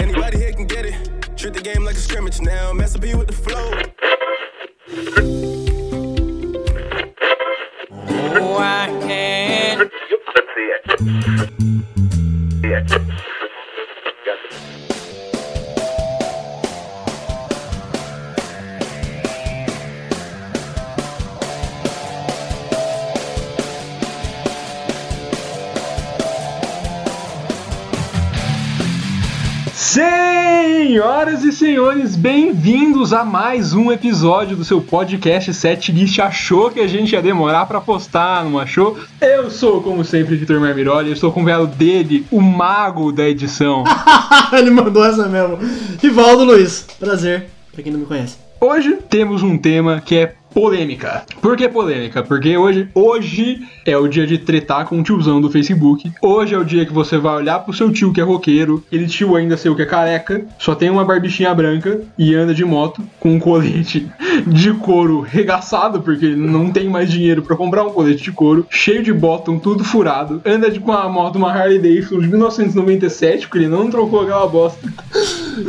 Anybody here can get it. Treat the game like a scrimmage now. Mess up you with the flow. Senhores, bem-vindos a mais um episódio do seu podcast Setlist. Achou que a gente ia demorar pra postar, não achou? Eu sou, como sempre, Vitor Marmiroli, eu estou com o velo dele, o mago da edição. Ele mandou essa mesmo. Rivaldo Luiz, prazer, pra quem não me conhece. Hoje temos um tema que é polêmica. Por que polêmica? Porque hoje, hoje é o dia de tretar com o tiozão do Facebook. Hoje é o dia que você vai olhar pro seu tio que é roqueiro, ele tio ainda seu que é careca, só tem uma barbichinha branca e anda de moto com um colete de couro regaçado, porque ele não tem mais dinheiro pra comprar um colete de couro, cheio de bottom, tudo furado, anda de com a moto, uma Harley Davidson de 1997, porque ele não trocou aquela bosta.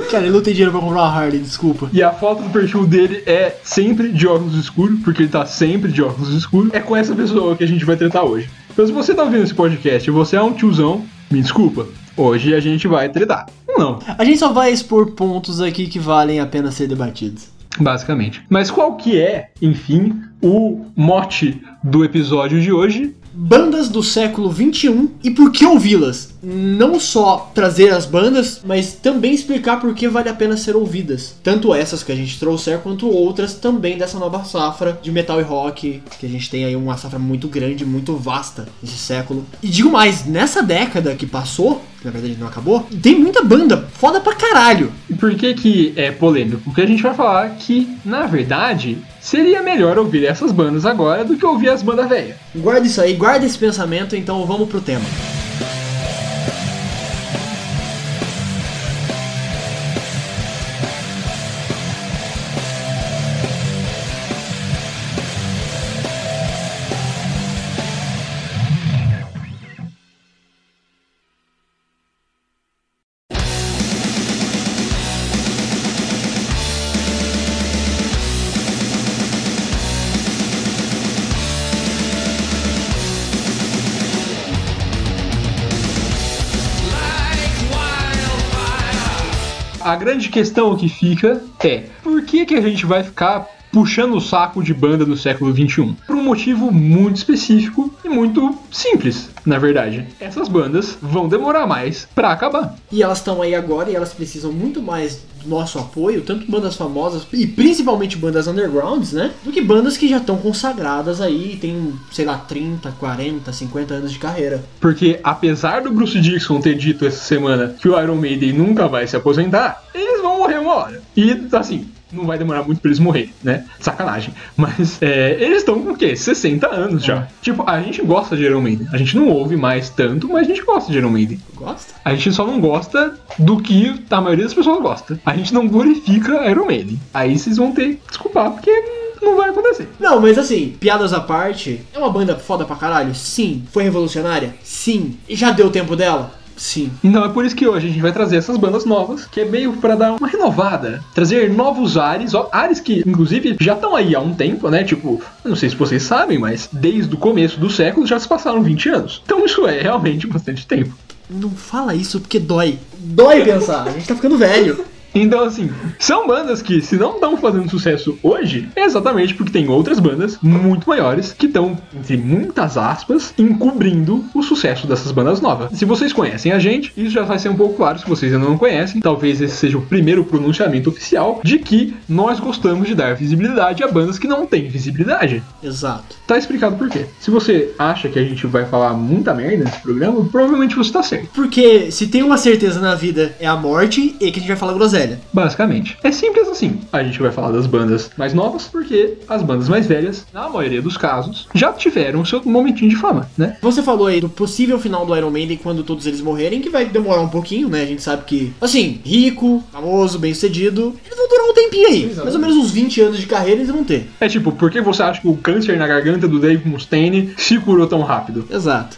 Cara, ele não tem dinheiro pra comprar uma Harley, desculpa. E a foto do perfil dele é sempre de óculos escuros, porque ele tá sempre de óculos escuros. É com essa pessoa que a gente vai tratar hoje. Então, se você tá ouvindo esse podcast e você é um tiozão, me desculpa. Hoje a gente vai tretar. Não, A gente só vai expor pontos aqui que valem a pena ser debatidos. basicamente. Mas qual que é, enfim, o mote do episódio de hoje? Bandas do século XXI e por que ouvi-las? Não só trazer as bandas, mas também explicar por que vale a pena ser ouvidas. Tanto essas que a gente trouxer, quanto outras também dessa nova safra de metal e rock, que a gente tem aí uma safra muito grande, muito vasta nesse século. E digo mais, nessa década que passou, que na verdade não acabou, tem muita banda foda pra caralho. E por que que é polêmico? Porque a gente vai falar que, na verdade, seria melhor ouvir essas bandas agora do que ouvir as bandas velhas. Guarda isso aí, guarda esse pensamento, então vamos pro tema. Grande questão que fica é. por que, que a gente vai ficar puxando o saco de banda do século XXI? Por um motivo muito específico e muito simples, na verdade. Essas bandas vão demorar mais pra acabar. E elas estão aí agora e elas precisam muito mais do nosso apoio, tanto bandas famosas e principalmente bandas undergrounds, né? Do que bandas que já estão consagradas aí, e tem, sei lá, 30, 40, 50 anos de carreira. Porque apesar do Bruce Dixon ter dito essa semana que o Iron Maiden nunca vai se aposentar, eles vão morrer uma hora. E assim, não vai demorar muito pra eles morrer, né? Sacanagem. Mas é, eles estão com o quê? 60 anos já. Tipo, a gente gosta de Iron Maiden. A gente não ouve mais tanto, mas a gente gosta de Iron Maiden. Gosta? A gente só não gosta do que a maioria das pessoas gosta. A gente não glorifica Iron Maiden. Aí vocês vão ter que desculpar, porque não vai acontecer. Não, mas assim, piadas à parte, é uma banda foda pra caralho? Sim. Foi revolucionária? Sim. E já deu tempo dela? Sim. Então é por isso que hoje a gente vai trazer essas bandas novas, que é meio pra dar uma renovada, trazer novos ares, ó, ares que inclusive já estão aí há um tempo, né? Tipo, não sei se vocês sabem, mas desde o começo do século já se passaram 20 anos. Então isso é realmente bastante tempo. Não fala isso porque dói. Dói pensar, a gente tá ficando velho. Então, assim, são bandas que, se não estão fazendo sucesso hoje, é exatamente porque tem outras bandas muito maiores que estão, entre muitas aspas, encobrindo o sucesso dessas bandas novas. Se vocês conhecem a gente, isso já vai ser um pouco claro. Se vocês ainda não conhecem, talvez esse seja o primeiro pronunciamento oficial de que nós gostamos de dar visibilidade a bandas que não têm visibilidade. Exato. Tá explicado por quê. Se você acha que a gente vai falar muita merda nesse programa, provavelmente você tá certo. Porque se tem uma certeza na vida é a morte e que a gente vai falar groselha. Basicamente. É simples assim. A gente vai falar das bandas mais novas, porque as bandas mais velhas, na maioria dos casos, já tiveram seu momentinho de fama, né? Você falou aí do possível final do Iron Maiden quando todos eles morrerem, que vai demorar um pouquinho, né? A gente sabe que, assim, rico, famoso, bem sucedido, eles vão durar um tempinho aí. Mais ou menos uns 20 anos de carreira eles vão ter. É tipo, por que você acha que o câncer na garganta do Dave Mustaine se curou tão rápido? Exato.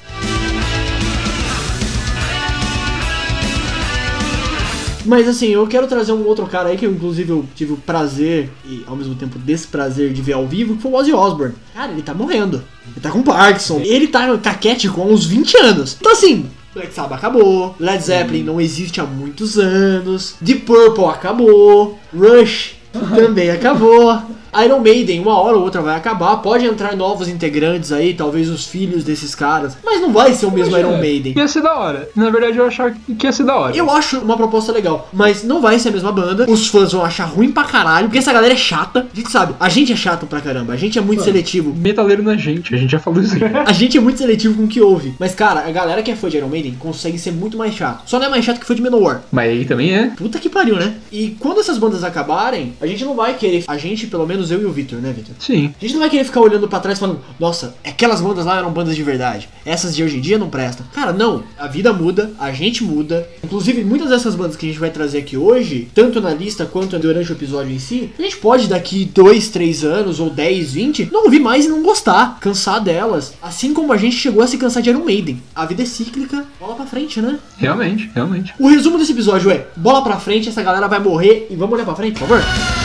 Mas assim, eu quero trazer um outro cara aí que eu, inclusive eu tive o prazer e ao mesmo tempo desprazer de ver ao vivo, que foi o Ozzy Osbourne. Cara, ele tá morrendo. Ele tá com Parkinson. Ele tá caquético há uns 20 anos. Então assim, Black Sabbath acabou, Led Zeppelin não existe há muitos anos, Deep Purple acabou, Rush também acabou. Iron Maiden, uma hora ou outra vai acabar. Pode entrar novos integrantes aí, talvez os filhos desses caras. Mas não vai ser o mesmo Iron Maiden. Ia ser da hora. Na verdade, eu achava que ia ser da hora. Eu acho uma proposta legal, mas não vai ser a mesma banda. Os fãs vão achar ruim pra caralho, porque essa galera é chata. A gente sabe, a gente é chato pra caramba, a gente é muito seletivo. Metaleiro na gente, a gente já falou isso aí. A gente é muito seletivo com o que ouve. Mas, cara, a galera que é fã de Iron Maiden consegue ser muito mais chato. Só não é mais chato que fã de Manowar. Mas aí também é. Puta que pariu, né? E quando essas bandas acabarem, a gente não vai querer. A gente, pelo menos eu e o Victor, né, Victor? Sim. A gente não vai querer ficar olhando pra trás falando, nossa, aquelas bandas lá eram bandas de verdade. Essas de hoje em dia não prestam. Cara, não. A vida muda, a gente muda. Inclusive, muitas dessas bandas que a gente vai trazer aqui hoje, tanto na lista quanto durante o episódio em si, a gente pode daqui 2, 3 anos ou 10, 20, não ouvir mais e não gostar, cansar delas. Assim como a gente chegou a se cansar de Iron Maiden. A vida é cíclica, bola pra frente, né? Realmente, realmente. O resumo desse episódio é: bola pra frente, essa galera vai morrer e vamos olhar pra frente, por favor?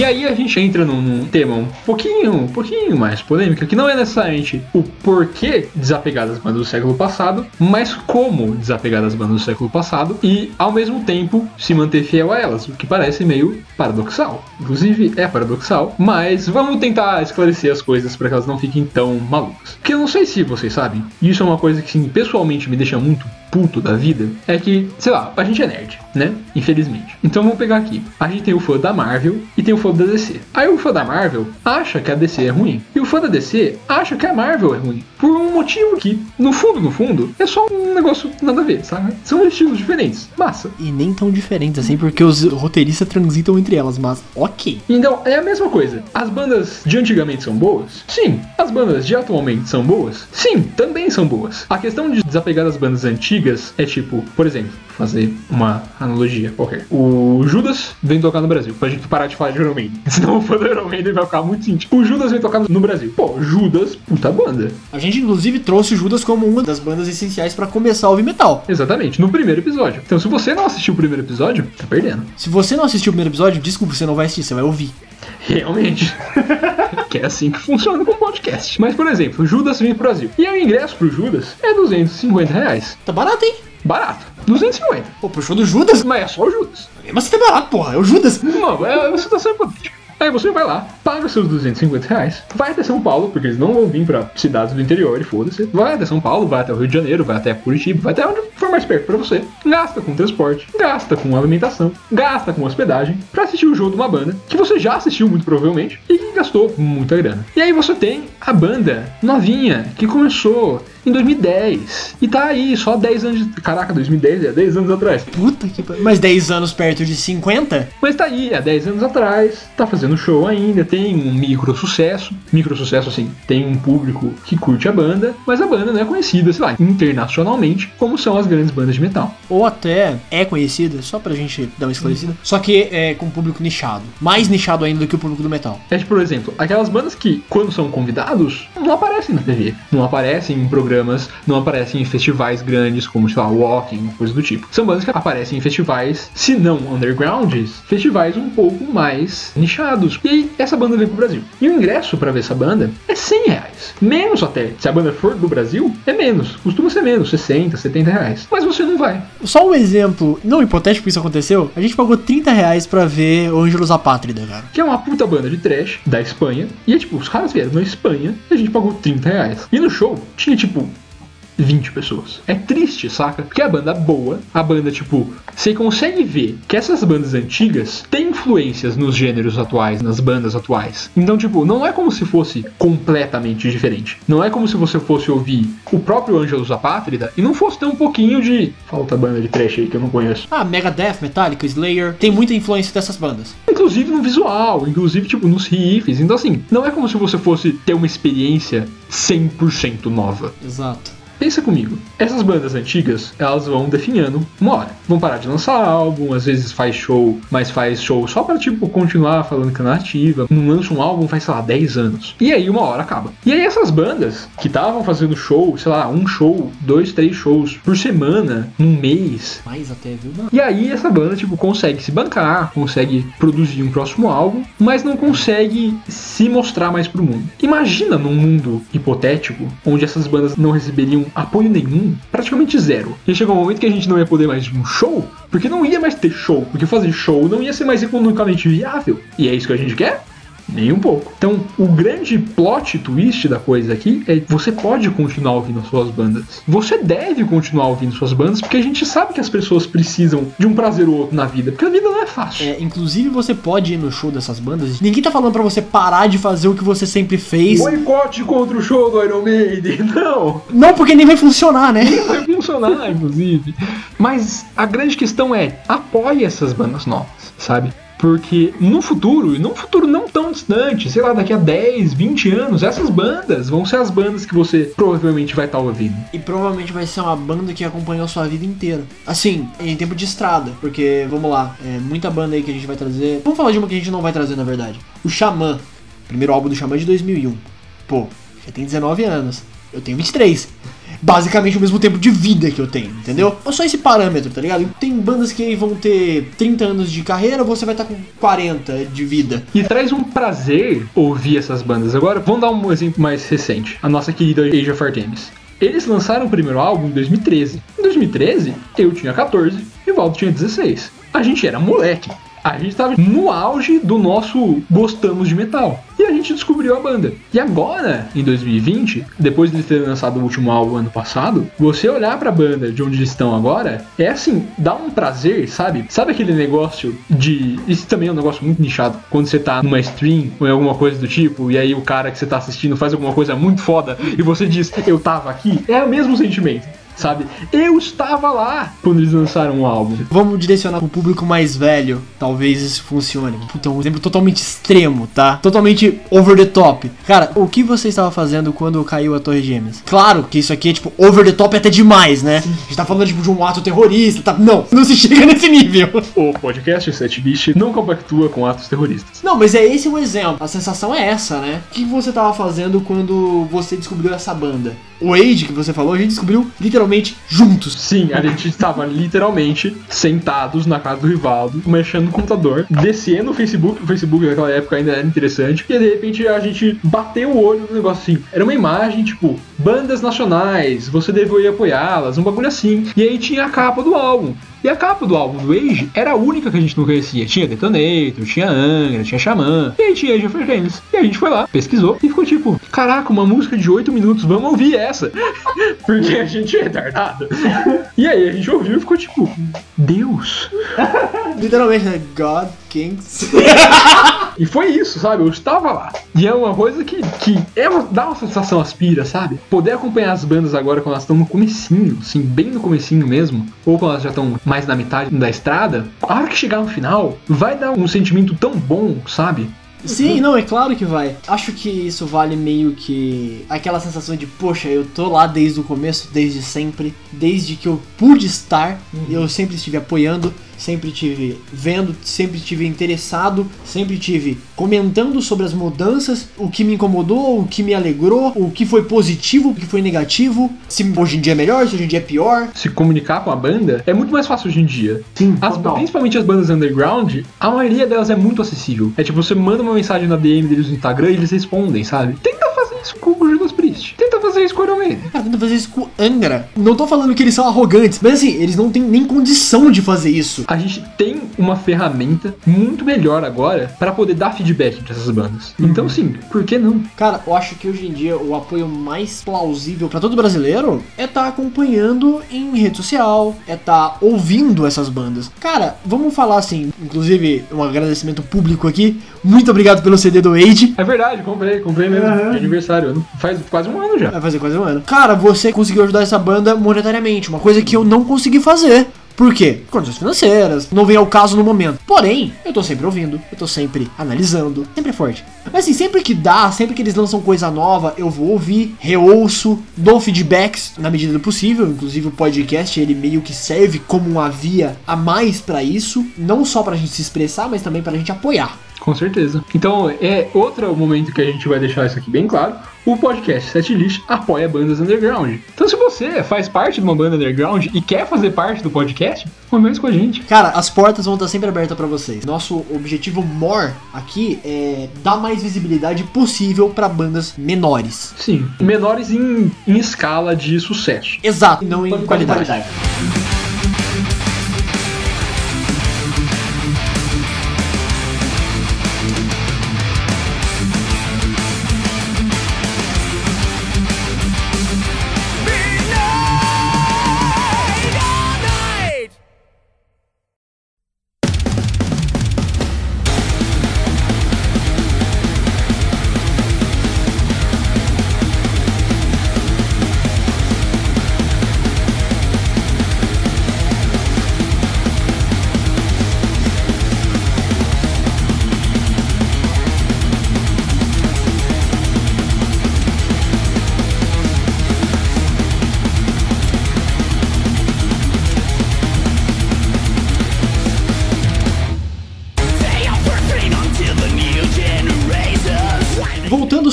E aí a gente entra num, num tema um pouquinho, um pouquinho mais polêmico, que não é necessariamente o porquê desapegar das bandas do século passado, mas como desapegar das bandas do século passado e, ao mesmo tempo, se manter fiel a elas, o que parece meio paradoxal. Inclusive, é paradoxal, mas vamos tentar esclarecer as coisas para que elas não fiquem tão malucas. Porque eu não sei se vocês sabem, isso é uma coisa que, pessoalmente me deixa muito puto da vida, é que, sei lá, a gente é nerd, né? Infelizmente. Então vamos pegar aqui. A gente tem o fã da Marvel e tem o fã da DC. Aí o fã da Marvel acha que a DC é ruim. E o fã da DC acha que a Marvel é ruim. Por um motivo que, no fundo, no fundo, é só um negócio nada a ver, sabe? São estilos diferentes. Massa. E nem tão diferentes assim, porque os roteiristas transitam entre elas, mas ok. Então, é a mesma coisa. As bandas de antigamente são boas? Sim. As bandas de atualmente são boas? Sim, também são boas. A questão de desapegar das bandas antigas é tipo, por exemplo, fazer uma analogia qualquer. O Judas vem tocar no Brasil, pra gente parar de falar de Iron Maiden. Senão o fã do Iron Maiden vai ficar muito íntimo. O Judas vem tocar no Brasil. Pô, Judas, puta banda. A gente inclusive trouxe o Judas como uma das bandas essenciais pra começar a ouvir metal. Exatamente, no primeiro episódio. Então, se você não assistiu o primeiro episódio, tá perdendo. Se você não assistiu o primeiro episódio, desculpa, você não vai assistir, você vai ouvir. Realmente. que é assim que funciona com podcast. Mas, por exemplo, Judas vem pro Brasil. E o ingresso pro Judas é 250 reais. Tá barato, hein? Barato. 250. Pô, pro show do Judas? Mas é só o Judas. Mas você tá barato, porra, é o Judas. Não, é uma situação hipotética. Aí você vai lá, paga seus 250 reais, vai até São Paulo, porque eles não vão vir pra cidades do interior e foda-se. Vai até São Paulo, vai até o Rio de Janeiro, vai até Curitiba, vai até onde for mais perto pra você. Gasta com transporte, gasta com alimentação, gasta com hospedagem pra assistir o show de uma banda que você já assistiu muito provavelmente e que gastou muita grana. E aí você tem a banda novinha que começou em 2010 e tá aí só 10 anos. De... Caraca, 2010 é 10 anos atrás. Puta que pariu. Mas 10 anos perto de 50? Mas tá aí, há 10 anos atrás, tá fazendo show ainda, tem um micro sucesso. Micro sucesso, assim, tem um público que curte a banda, mas a banda não é conhecida, sei lá, internacionalmente, como são as grandes bandas de metal. Ou até é conhecida, só pra gente dar uma esclarecida. Só que é com um público nichado. Mais nichado ainda do que o público do metal. É tipo, por exemplo, aquelas bandas que, quando são convidados, não aparecem na TV, não aparecem em programas, não aparecem em festivais grandes, como, sei lá, Walking, coisa do tipo. São bandas que aparecem em festivais, se não undergrounds, festivais um pouco mais nichados. E aí, essa banda veio pro Brasil. E o ingresso pra ver essa banda é 100 reais. Menos até. Se a banda for do Brasil, é menos. Costuma ser menos, 60, 70 reais. Mas você não vai. Só um exemplo, não hipotético que isso aconteceu, a gente pagou 30 reais pra ver Ângelos Apátrida, cara. Que é uma puta banda de trash da Espanha. E é tipo, os caras vieram na Espanha e a gente pagou 30 reais. E no show tinha tipo 20 pessoas. É triste, saca? Porque a banda boa, a banda, tipo, você consegue ver que essas bandas antigas têm influências nos gêneros atuais, nas bandas atuais. Então, tipo, não é como se fosse completamente diferente. Não é como se você fosse ouvir o próprio Angelus Apátrida e não fosse ter um pouquinho de. Falta banda de trash aí que eu não conheço. Ah, Megadeth, Metallica, Slayer, tem muita influência dessas bandas. Inclusive no visual, inclusive, tipo, nos riffs. Então, assim, não é como se você fosse ter uma experiência 100% nova. Exato. Pensa comigo, essas bandas antigas, elas vão definhando uma hora. Vão parar de lançar álbum, às vezes faz show, mas faz show só pra, tipo, continuar falando que é nativa. Não lança um álbum faz, sei lá, 10 anos. E aí uma hora acaba. E aí essas bandas que estavam fazendo show, sei lá, um show, dois, três shows por semana, num mês. Mais até, viu? E aí essa banda, tipo, consegue se bancar, consegue produzir um próximo álbum, mas não consegue se mostrar mais pro mundo. Imagina num mundo hipotético, onde essas bandas não receberiam apoio nenhum, praticamente zero. E chegou um momento que a gente não ia poder mais ir um show, porque não ia mais ter show, porque fazer show não ia ser mais economicamente viável. E é isso que a gente quer? Nem um pouco. Então, o grande plot twist da coisa aqui é que você pode continuar ouvindo suas bandas. Você deve continuar ouvindo suas bandas, porque a gente sabe que as pessoas precisam de um prazer ou outro na vida, porque a vida não é fácil. É, inclusive você pode ir no show dessas bandas. Ninguém tá falando pra você parar de fazer o que você sempre fez. Boicote contra o show do Iron Maiden, não! Não, porque nem vai funcionar, né? vai funcionar, inclusive. Mas a grande questão é, apoie essas bandas novas, sabe? Porque no futuro, e num futuro não tão distante, sei lá, daqui a 10, 20 anos, essas bandas vão ser as bandas que você provavelmente vai estar ouvindo. E provavelmente vai ser uma banda que acompanhou a sua vida inteira. Assim, em tempo de estrada. Porque, vamos lá, é muita banda aí que a gente vai trazer. Vamos falar de uma que a gente não vai trazer, na verdade. O Xamã. Primeiro álbum do Xamã de 2001. Pô, já tem 19 anos. Eu tenho 23. Basicamente o mesmo tempo de vida que eu tenho, entendeu? É só esse parâmetro, tá ligado? Tem bandas que vão ter 30 anos de carreira, você vai estar com 40 de vida. E traz um prazer ouvir essas bandas. Agora, vamos dar um exemplo mais recente. A nossa querida Age of Artemis. Eles lançaram o primeiro álbum em 2013. Em 2013, eu tinha 14 e o Valdo tinha 16. A gente era moleque. A gente tava no auge do nosso gostamos de metal. E a gente descobriu a banda. E agora, em 2020, depois de terem lançado o último álbum ano passado, você olhar pra banda de onde eles estão agora, é assim, dá um prazer, sabe? Sabe aquele negócio de. Isso também é um negócio muito nichado. Quando você tá numa stream ou em alguma coisa do tipo, e aí o cara que você tá assistindo faz alguma coisa muito foda e você diz, eu tava aqui, é o mesmo sentimento. Sabe? Eu estava lá quando eles lançaram o álbum. Vamos direcionar pro público mais velho. Talvez isso funcione. Puta, um exemplo totalmente extremo, tá? Totalmente over the top. Cara, o que você estava fazendo quando caiu a Torre Gêmeas? Claro que isso aqui é tipo over the top até demais, né? A gente tá falando tipo de um ato terrorista, tá? Não, não se chega nesse nível. O podcast 7 Bicho não compactua com atos terroristas. Não, mas é esse o exemplo. A sensação é essa, né? O que você tava fazendo quando você descobriu essa banda? O Age que você falou, a gente descobriu literalmente juntos. Sim, a gente estava literalmente sentados na casa do Rivaldo, mexendo no computador, descendo o Facebook. O Facebook naquela época ainda era interessante. E de repente a gente bateu o olho no negócio assim. Era uma imagem tipo, bandas nacionais, você deveria apoiá-las, um bagulho assim. E aí tinha a capa do álbum. E a capa do álbum do Age era a única que a gente não conhecia. Tinha Detonator, tinha Angra, tinha Xamã, e aí tinha Age of Games. E a gente foi lá, pesquisou e ficou tipo, caraca, uma música de 8 minutos, vamos ouvir essa. Porque a gente é retardado. E aí a gente ouviu e ficou tipo, Deus. Literalmente, né? God Kings. E foi isso, sabe? Eu estava lá. E é uma coisa que, que é uma, dá uma sensação aspira, sabe? Poder acompanhar as bandas agora quando elas estão no comecinho, assim, bem no comecinho mesmo, ou quando elas já estão mais na metade da estrada, a hora que chegar no final, vai dar um sentimento tão bom, sabe? Sim, não, é claro que vai. Acho que isso vale meio que aquela sensação de, poxa, eu tô lá desde o começo, desde sempre, desde que eu pude estar, eu sempre estive apoiando, sempre tive vendo, sempre tive interessado, sempre tive comentando sobre as mudanças, o que me incomodou, o que me alegrou, o que foi positivo, o que foi negativo, se hoje em dia é melhor, se hoje em dia é pior. Se comunicar com a banda é muito mais fácil hoje em dia. Sim, As- total. principalmente as bandas underground, a maioria delas é muito acessível. É tipo, você manda uma mensagem na DM deles no Instagram e eles respondem, sabe? Tenta fazer isso com o Tenta fazer isso com o Iron Maiden. Cara, tenta fazer isso com Angra. Não tô falando que eles são arrogantes, mas assim, eles não têm nem condição de fazer isso. A gente tem uma ferramenta muito melhor agora pra poder dar feedback pra essas bandas. Então, sim, por que não? Cara, eu acho que hoje em dia o apoio mais plausível pra todo brasileiro é estar acompanhando em rede social, é estar ouvindo essas bandas. Cara, vamos falar assim, inclusive um agradecimento público aqui. Muito obrigado pelo CD do Age. É verdade, comprei, comprei mesmo. Aham. De aniversário. Faz quase um ano já. Vai fazer quase um ano. Cara, você conseguiu ajudar essa banda monetariamente, uma coisa que eu não consegui fazer. Por quê? Condições financeiras, não vem ao caso no momento. Porém, eu tô sempre ouvindo, eu tô sempre analisando, sempre forte. Mas assim, sempre que dá, sempre que eles lançam coisa nova, eu vou ouvir, reouço, dou feedbacks na medida do possível. Inclusive o podcast, ele meio que serve como uma via a mais pra isso, não só pra gente se expressar, mas também pra gente apoiar. Com certeza. Então, é outro momento que a gente vai deixar isso aqui bem claro. O podcast Setlist apoia bandas underground. Então, se você faz parte de uma banda underground e quer fazer parte do podcast, converse com a gente. Cara, as portas vão estar sempre abertas pra vocês. Nosso objetivo maior aqui é dar mais visibilidade possível pra bandas menores. Sim, menores em, em escala de sucesso. Exato, não em qualidade. Midnight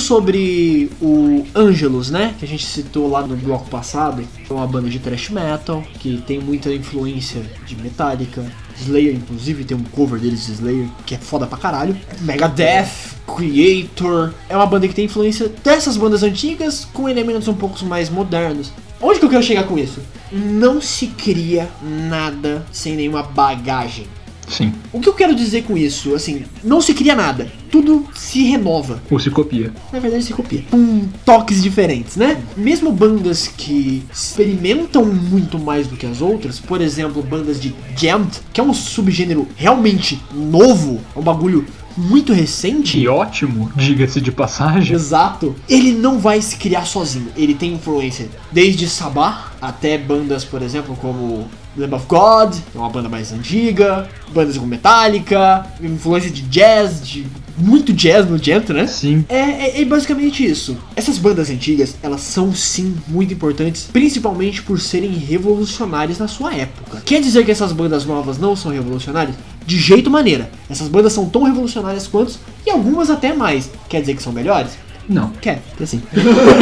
sobre o Angelus, né? Que a gente citou lá no bloco passado. É uma banda de thrash metal que tem muita influência de Metallica. Slayer, inclusive, tem um cover deles de Slayer que é foda pra caralho. Megadeth, Creator. É uma banda que tem influência dessas bandas antigas com elementos um pouco mais modernos. Onde que eu quero chegar com isso? Não se cria nada sem nenhuma bagagem. Sim, O que eu quero dizer com isso? Assim, não se cria nada. Tudo se renova. ou se copia. Na verdade, se copia. Com toques diferentes, né? Mesmo bandas que experimentam muito mais do que as outras, por exemplo, bandas de jammed, que é um subgênero realmente novo, é um bagulho muito recente. E ótimo, diga-se de passagem. Exato. Ele não vai se criar sozinho. Ele tem influência desde Sabá até bandas, por exemplo, como Lamb of God, é uma banda mais antiga, bandas como Metallica, influência de jazz, de muito jazz no dentro, né? Sim, É, é- é basicamente isso. Essas bandas antigas, elas são sim muito importantes, principalmente por serem revolucionárias na sua época. Quer dizer que essas bandas novas não são revolucionárias? De jeito maneira. Essas bandas são tão revolucionárias quanto, e algumas até mais. Quer dizer que são melhores? Não. Quer, quer sim.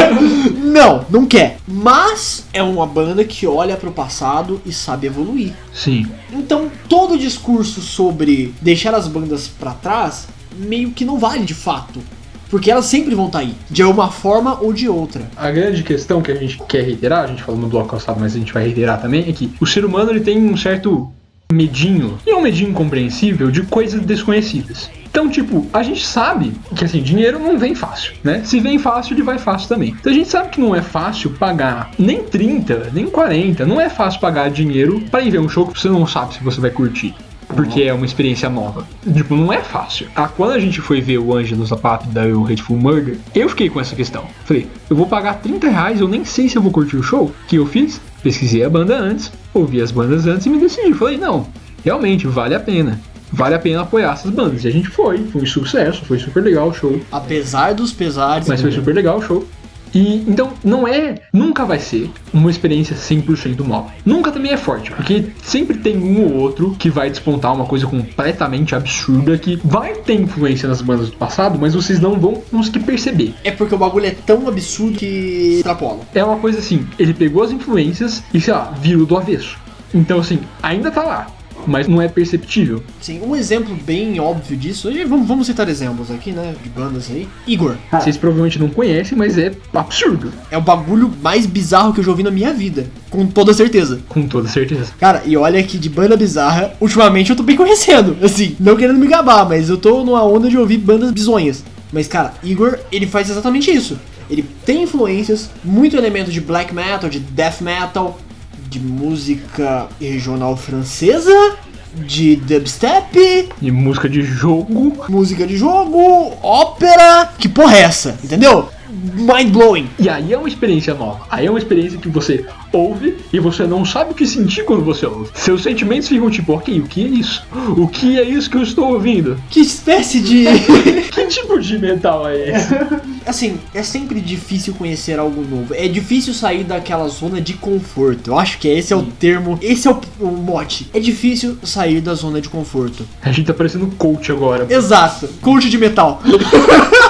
não, não quer. Mas é uma banda que olha pro passado e sabe evoluir. Sim. Então, todo discurso sobre deixar as bandas pra trás meio que não vale de fato. Porque elas sempre vão estar aí, de uma forma ou de outra. A grande questão que a gente quer reiterar, a gente falou no bloco passado, mas a gente vai reiterar também, é que o ser humano ele tem um certo medinho, e é um medinho compreensível, de coisas desconhecidas. Então, tipo, a gente sabe que assim, dinheiro não vem fácil, né? Se vem fácil, ele vai fácil também. Então a gente sabe que não é fácil pagar nem 30, nem 40, não é fácil pagar dinheiro pra ir ver um show que você não sabe se você vai curtir. Porque é uma experiência nova. Tipo, não é fácil. Ah, quando a gente foi ver o Angelus da Pátria e o Hateful Murder, eu fiquei com essa questão. Falei, eu vou pagar 30 reais, eu nem sei se eu vou curtir o show. Que eu fiz? Pesquisei a banda antes, ouvi as bandas antes e me decidi. Falei, não, realmente, vale a pena. Vale a pena apoiar essas bandas. E a gente foi, foi um sucesso, foi super legal o show. Apesar dos pesares. Mas foi né? super legal o show. E então não é, nunca vai ser uma experiência 100% nova. Nunca também é forte, porque sempre tem um ou outro que vai despontar uma coisa completamente absurda que vai ter influência nas bandas do passado, mas vocês não vão conseguir perceber. É porque o bagulho é tão absurdo que extrapola. É uma coisa assim, ele pegou as influências e, sei lá, virou do avesso. Então, assim, ainda tá lá, mas não é perceptível. Sim, um exemplo bem óbvio disso, vamos, vamos citar exemplos aqui, né, de bandas aí. Igor. Vocês provavelmente não conhecem, mas é absurdo, É o bagulho mais bizarro que eu já ouvi na minha vida, com toda certeza. com toda certeza. Cara, e olha que de banda bizarra, ultimamente eu tô bem conhecendo. Assim, não querendo me gabar, mas eu tô numa onda de ouvir bandas bizonhas. Mas, cara, Igor, ele faz exatamente isso. Ele tem influências, muito elemento de black metal, de death metal, de música regional francesa, de dubstep, E música de jogo. música de jogo, ópera. Que porra é essa? Entendeu? Mind blowing. E aí é uma experiência nova. Aí é uma experiência que você ouve e você não sabe o que sentir quando você ouve. Seus sentimentos ficam tipo, ok, o que é isso? O que é isso que eu estou ouvindo? Que espécie de. Que tipo de metal é esse? assim, é sempre difícil conhecer algo novo. É difícil sair daquela zona de conforto. Eu acho que esse é o termo, esse é o, o mote. É difícil sair da zona de conforto. A gente tá parecendo coach agora. Exato, coach de metal.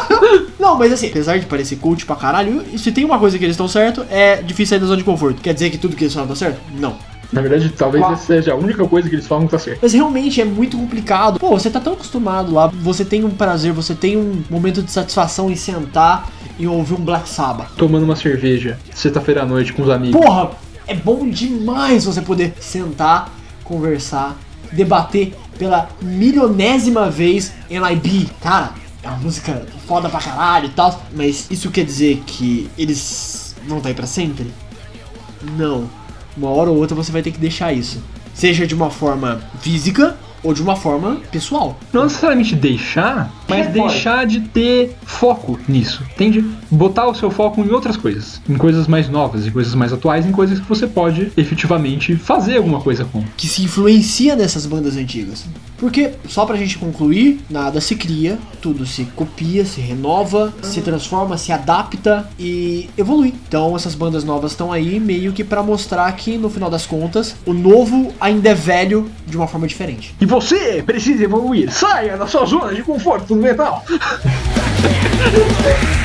Não, mas assim, apesar de parecer coach pra caralho, se tem uma coisa que eles estão certo, é difícil sair da zona de conforto. Quer dizer que tudo que eles falam tá certo? Não. Na verdade, talvez essa seja a única coisa que eles falam que tá certo. Mas realmente é muito complicado. Pô, você tá tão acostumado lá, você tem um prazer, você tem um momento de satisfação em sentar e ouvir um Black Sabbath. Tomando uma cerveja, sexta-feira à noite com os amigos. Porra, é bom demais você poder sentar, conversar, debater pela milionésima vez NIB. Cara, é uma música foda pra caralho e tal, mas isso quer dizer que eles vão estar aí pra sempre? Não. Uma hora ou outra você vai ter que deixar isso. Seja de uma forma física ou de uma forma pessoal. Não necessariamente deixar, mas É, deixar de ter foco nisso, entende? Botar o seu foco em outras coisas, em coisas mais novas, em coisas mais atuais, em coisas que você pode efetivamente fazer alguma coisa com. que se influencia nessas bandas antigas. Porque, só pra gente concluir, nada se cria, tudo se copia, se renova, se transforma, se adapta e evolui. Então essas bandas novas estão aí meio que pra mostrar que, no final das contas, o novo ainda é velho de uma forma diferente. E você precisa evoluir. Saia da sua zona de conforto no metal.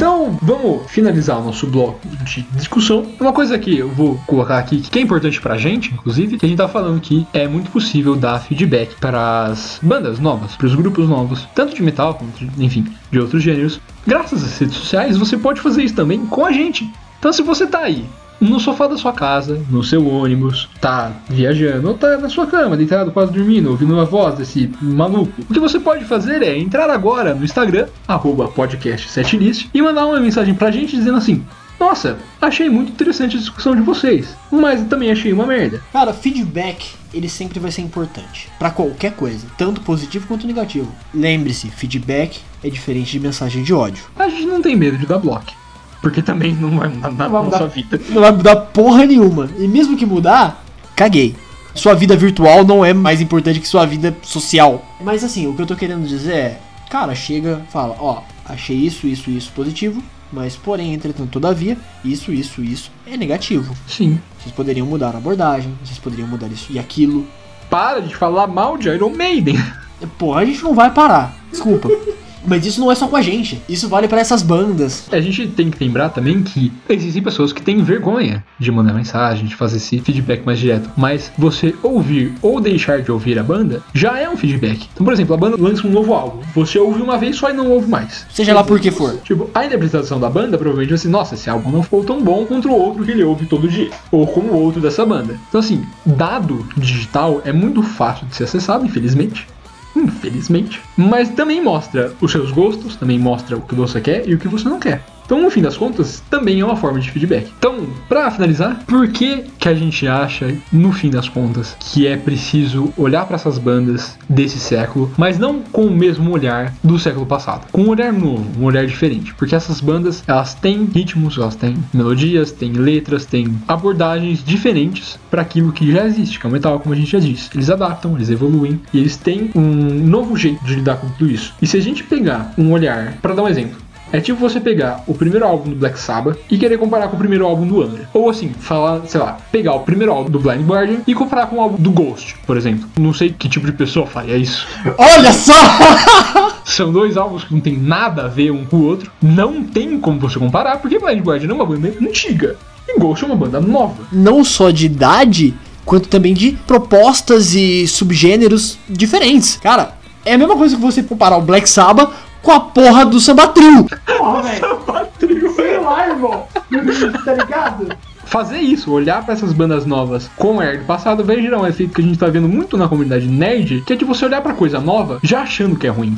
Então, vamos finalizar o nosso bloco de discussão. Uma coisa que eu vou colocar aqui, que é importante pra gente, inclusive, que a gente tá falando que é muito possível dar feedback para as bandas novas, para os grupos novos, tanto de metal quanto, de, enfim, de outros gêneros. Graças às redes sociais, você pode fazer isso também com a gente. Então, se você tá aí no sofá da sua casa, no seu ônibus, tá viajando, ou tá na sua cama, deitado, quase dormindo, ouvindo a voz desse maluco. O que você pode fazer é entrar agora no Instagram, arroba podcast setlist, e mandar uma mensagem pra gente dizendo assim. Nossa, achei muito interessante a discussão de vocês, mas também achei uma merda. Cara, feedback, ele sempre vai ser importante. Pra qualquer coisa, tanto positivo quanto negativo. Lembre-se, feedback é diferente de mensagem de ódio. A gente não tem medo de dar bloco, porque também não vai mudar nada na mudar. sua vida. Não vai mudar porra nenhuma. E mesmo que mudar, caguei. Sua vida virtual não é mais importante que sua vida social. Mas assim, o que eu tô querendo dizer é, cara, chega, fala, ó, achei isso, isso, isso positivo, mas porém, entretanto, todavia, isso, isso, isso é negativo. Sim. Vocês poderiam mudar a abordagem, vocês poderiam mudar isso e aquilo. Para de falar mal de Iron Maiden. Porra, a gente não vai parar. Desculpa. Mas isso não é só com a gente. Isso vale pra essas bandas. A gente tem que lembrar também que existem pessoas que têm vergonha de mandar mensagem, de fazer esse feedback mais direto. Mas você ouvir ou deixar de ouvir a banda já é um feedback. Então, por exemplo, a banda lança um novo álbum. Você ouve uma vez só e não ouve mais. Seja lá por que for. Tipo, a interpretação da banda provavelmente vai ser, nossa, esse álbum não ficou tão bom contra o outro que ele ouve todo dia. Ou como o outro dessa banda. Então, assim, dado digital é muito fácil de ser acessado, infelizmente. Infelizmente. Mas também mostra os seus gostos, também mostra o que você quer e o que você não quer. Então, no fim das contas, também é uma forma de feedback. Então, pra finalizar, por que que a gente acha, no fim das contas, que é preciso olhar para essas bandas desse século, mas não com o mesmo olhar do século passado, com um olhar novo, um olhar diferente, porque essas bandas, elas têm ritmos, elas têm melodias, têm letras, têm abordagens diferentes para aquilo que já existe, que é o metal, como a gente já disse. Eles adaptam, eles evoluem e eles têm um novo jeito de lidar com tudo isso. E se a gente pegar um olhar, para dar um exemplo, é tipo você pegar o primeiro álbum do Black Sabbath e querer comparar com o primeiro álbum do Angra. Ou assim, falar, sei lá, pegar o primeiro álbum do Blind Guardian e comparar com o álbum do Ghost, por exemplo. Não sei que tipo de pessoa faria isso. Olha só! São dois álbuns que não tem nada a ver um com o outro. Não tem como você comparar, porque Blind Guardian é uma banda antiga. E Ghost é uma banda nova. Não só de idade, quanto também de propostas e subgêneros diferentes. Cara, é a mesma coisa que você comparar o Black Sabbath com a porra do Samba Trio. Porra, velho. Sei lá, irmão. tá ligado? fazer isso, olhar pra essas bandas novas com o air do passado, vai gerar um efeito que a gente tá vendo muito na comunidade nerd, que é de você olhar pra coisa nova já achando que é ruim.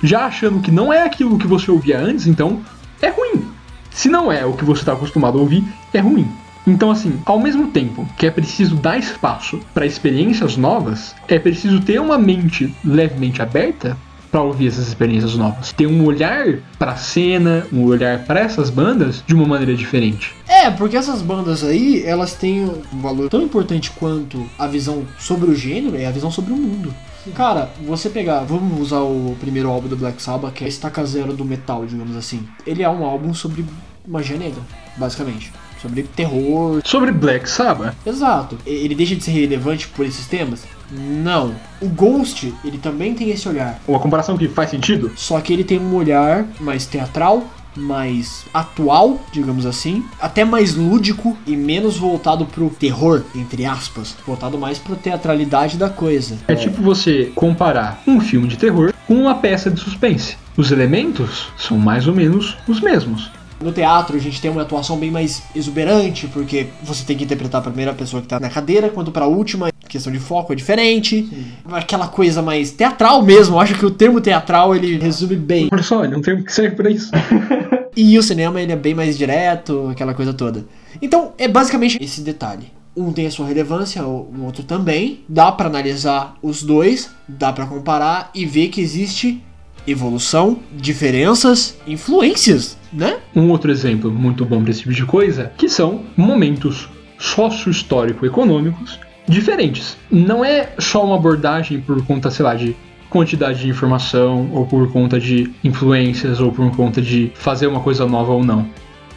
Já achando que não é aquilo que você ouvia antes, então é ruim. Se não é o que você tá acostumado a ouvir, é ruim. Então, assim, ao mesmo tempo que é preciso dar espaço para experiências novas, é preciso ter uma mente levemente aberta para ouvir essas experiências novas. Ter um olhar para a cena, um olhar para essas bandas de uma maneira diferente. É, porque essas bandas aí, elas têm um valor tão importante quanto a visão sobre o gênero e a visão sobre o mundo. Cara, você pegar, vamos usar o primeiro álbum do Black Sabbath, que é a estaca zero do metal, digamos assim. Ele é um álbum sobre magia negra, basicamente. Sobre terror. Sobre Black Sabbath, Exato. Ele deixa de ser relevante por esses temas? Não. O Ghost, ele também tem esse olhar. uma comparação que faz sentido, Só que ele tem um olhar mais teatral, mais atual, digamos assim, até mais lúdico e menos voltado pro terror, entre aspas, voltado mais pra teatralidade da coisa. é tipo você comparar um filme de terror com uma peça de suspense. Os elementos são mais ou menos os mesmos. No teatro a gente tem uma atuação bem mais exuberante, porque você tem que interpretar a primeira pessoa que tá na cadeira, quanto pra última, a questão de foco é diferente. Aquela coisa mais teatral mesmo, eu acho que o termo teatral ele resume bem. Olha só, ele é um termo que serve pra isso. E o cinema ele é bem mais direto, aquela coisa toda. Então, é basicamente esse detalhe. Um tem a sua relevância, o outro também. Dá pra analisar os dois, dá pra comparar e ver que existe evolução, diferenças, influências, né? Um outro exemplo muito bom para esse tipo de coisa, que são momentos sócio-histórico-econômicos diferentes. Não é só uma abordagem por conta, sei lá, de quantidade de informação, ou por conta de influências, ou por conta de fazer uma coisa nova ou não.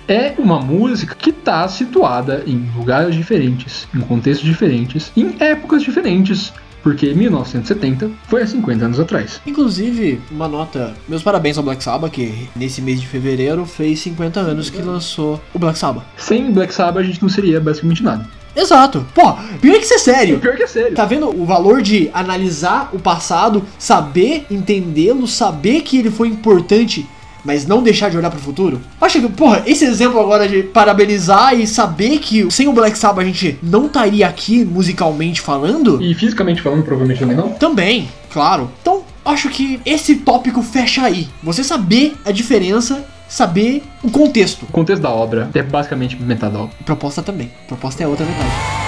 É uma música que está situada em lugares diferentes, em contextos diferentes, em épocas diferentes, porque 1970 foi há 50 anos atrás. Inclusive, uma nota, meus parabéns ao Black Sabbath, que nesse mês de fevereiro fez 50 anos que lançou o Black Sabbath. Sem Black Sabbath a gente não seria basicamente nada. Exato. Pô, pior que isso é sério. Pior que é sério. Tá vendo o valor de analisar o passado, saber entendê-lo, saber que ele foi importante, mas não deixar de olhar pro futuro? Acho que, porra, esse exemplo agora de parabenizar e saber que sem o Black Sabbath a gente não estaria aqui musicalmente falando, E fisicamente falando, provavelmente também não. também, claro. Então, acho que esse tópico fecha aí. Você saber a diferença, saber o contexto. O contexto da obra é basicamente metade da obra. Proposta também. Proposta é outra metade.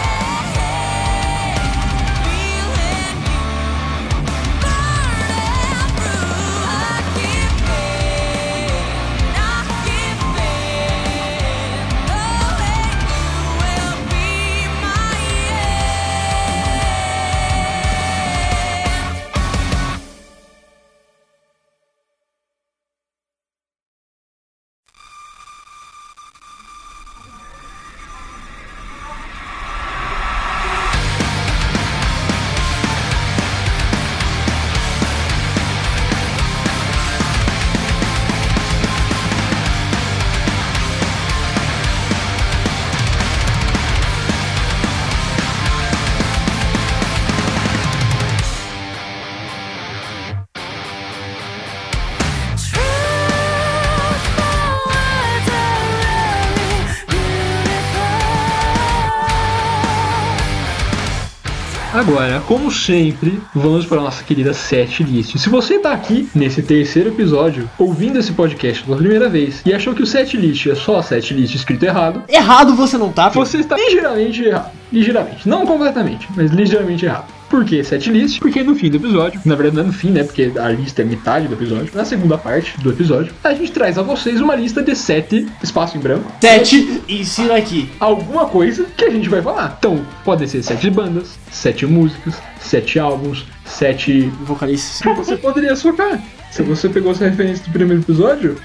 Como sempre, vamos para a nossa querida set list. Se você tá aqui nesse terceiro episódio, ouvindo esse podcast pela primeira vez e achou que o set list é só set list escrito errado, Errado você não tá, filho. você está ligeiramente errado. Ligeiramente. Não completamente, mas ligeiramente errado. Por que set list? Porque no fim do episódio, na verdade não é no fim, né? Porque a lista é metade do episódio. Na segunda parte do episódio, a gente traz a vocês uma lista de sete espaço em branco. Sete, ensina aqui. Alguma coisa que a gente vai falar. Então, podem ser sete bandas, sete músicas, sete álbuns, sete. Vocalista. Você poderia socar. Se você pegou essa referência do primeiro episódio,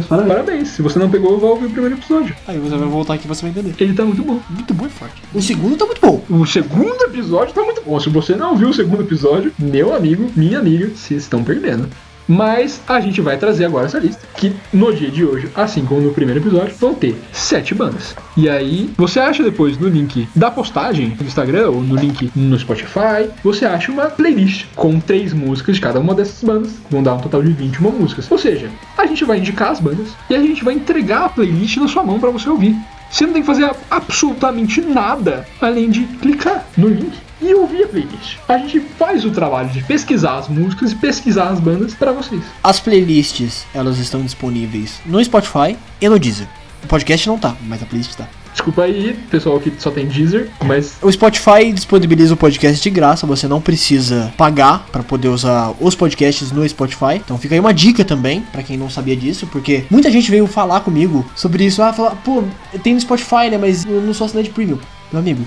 parabéns. Se você não pegou, vá ouvir o primeiro episódio. Aí você vai voltar aqui e você vai entender. Ele tá muito bom. Muito bom e forte. O segundo tá muito bom. O segundo episódio tá muito bom. Se você não viu o segundo episódio, meu amigo, minha amiga, vocês estão perdendo. Mas a gente vai trazer agora essa lista. Que no dia de hoje, assim como no primeiro episódio, vão ter sete bandas. E aí, você acha depois no link da postagem do Instagram ou no link no Spotify, você acha uma playlist com três músicas de cada uma dessas bandas. Vão dar um total de 21 músicas. Ou seja, a gente vai indicar as bandas e a gente vai entregar a playlist na sua mão para você ouvir. Você não tem que fazer absolutamente nada além de clicar no link e ouvir a playlist. A gente faz o trabalho de pesquisar as músicas e pesquisar as bandas para vocês. As playlists, elas estão disponíveis no Spotify e no Deezer. O podcast não tá, mas a playlist tá. Desculpa aí, pessoal que só tem Deezer, mas O Spotify disponibiliza o podcast de graça, você não precisa pagar para poder usar os podcasts no Spotify. Então fica aí uma dica também para quem não sabia disso, porque muita gente veio falar comigo sobre isso. Ah, falar, pô, tem no Spotify, né, mas eu não sou assinante premium. Meu amigo,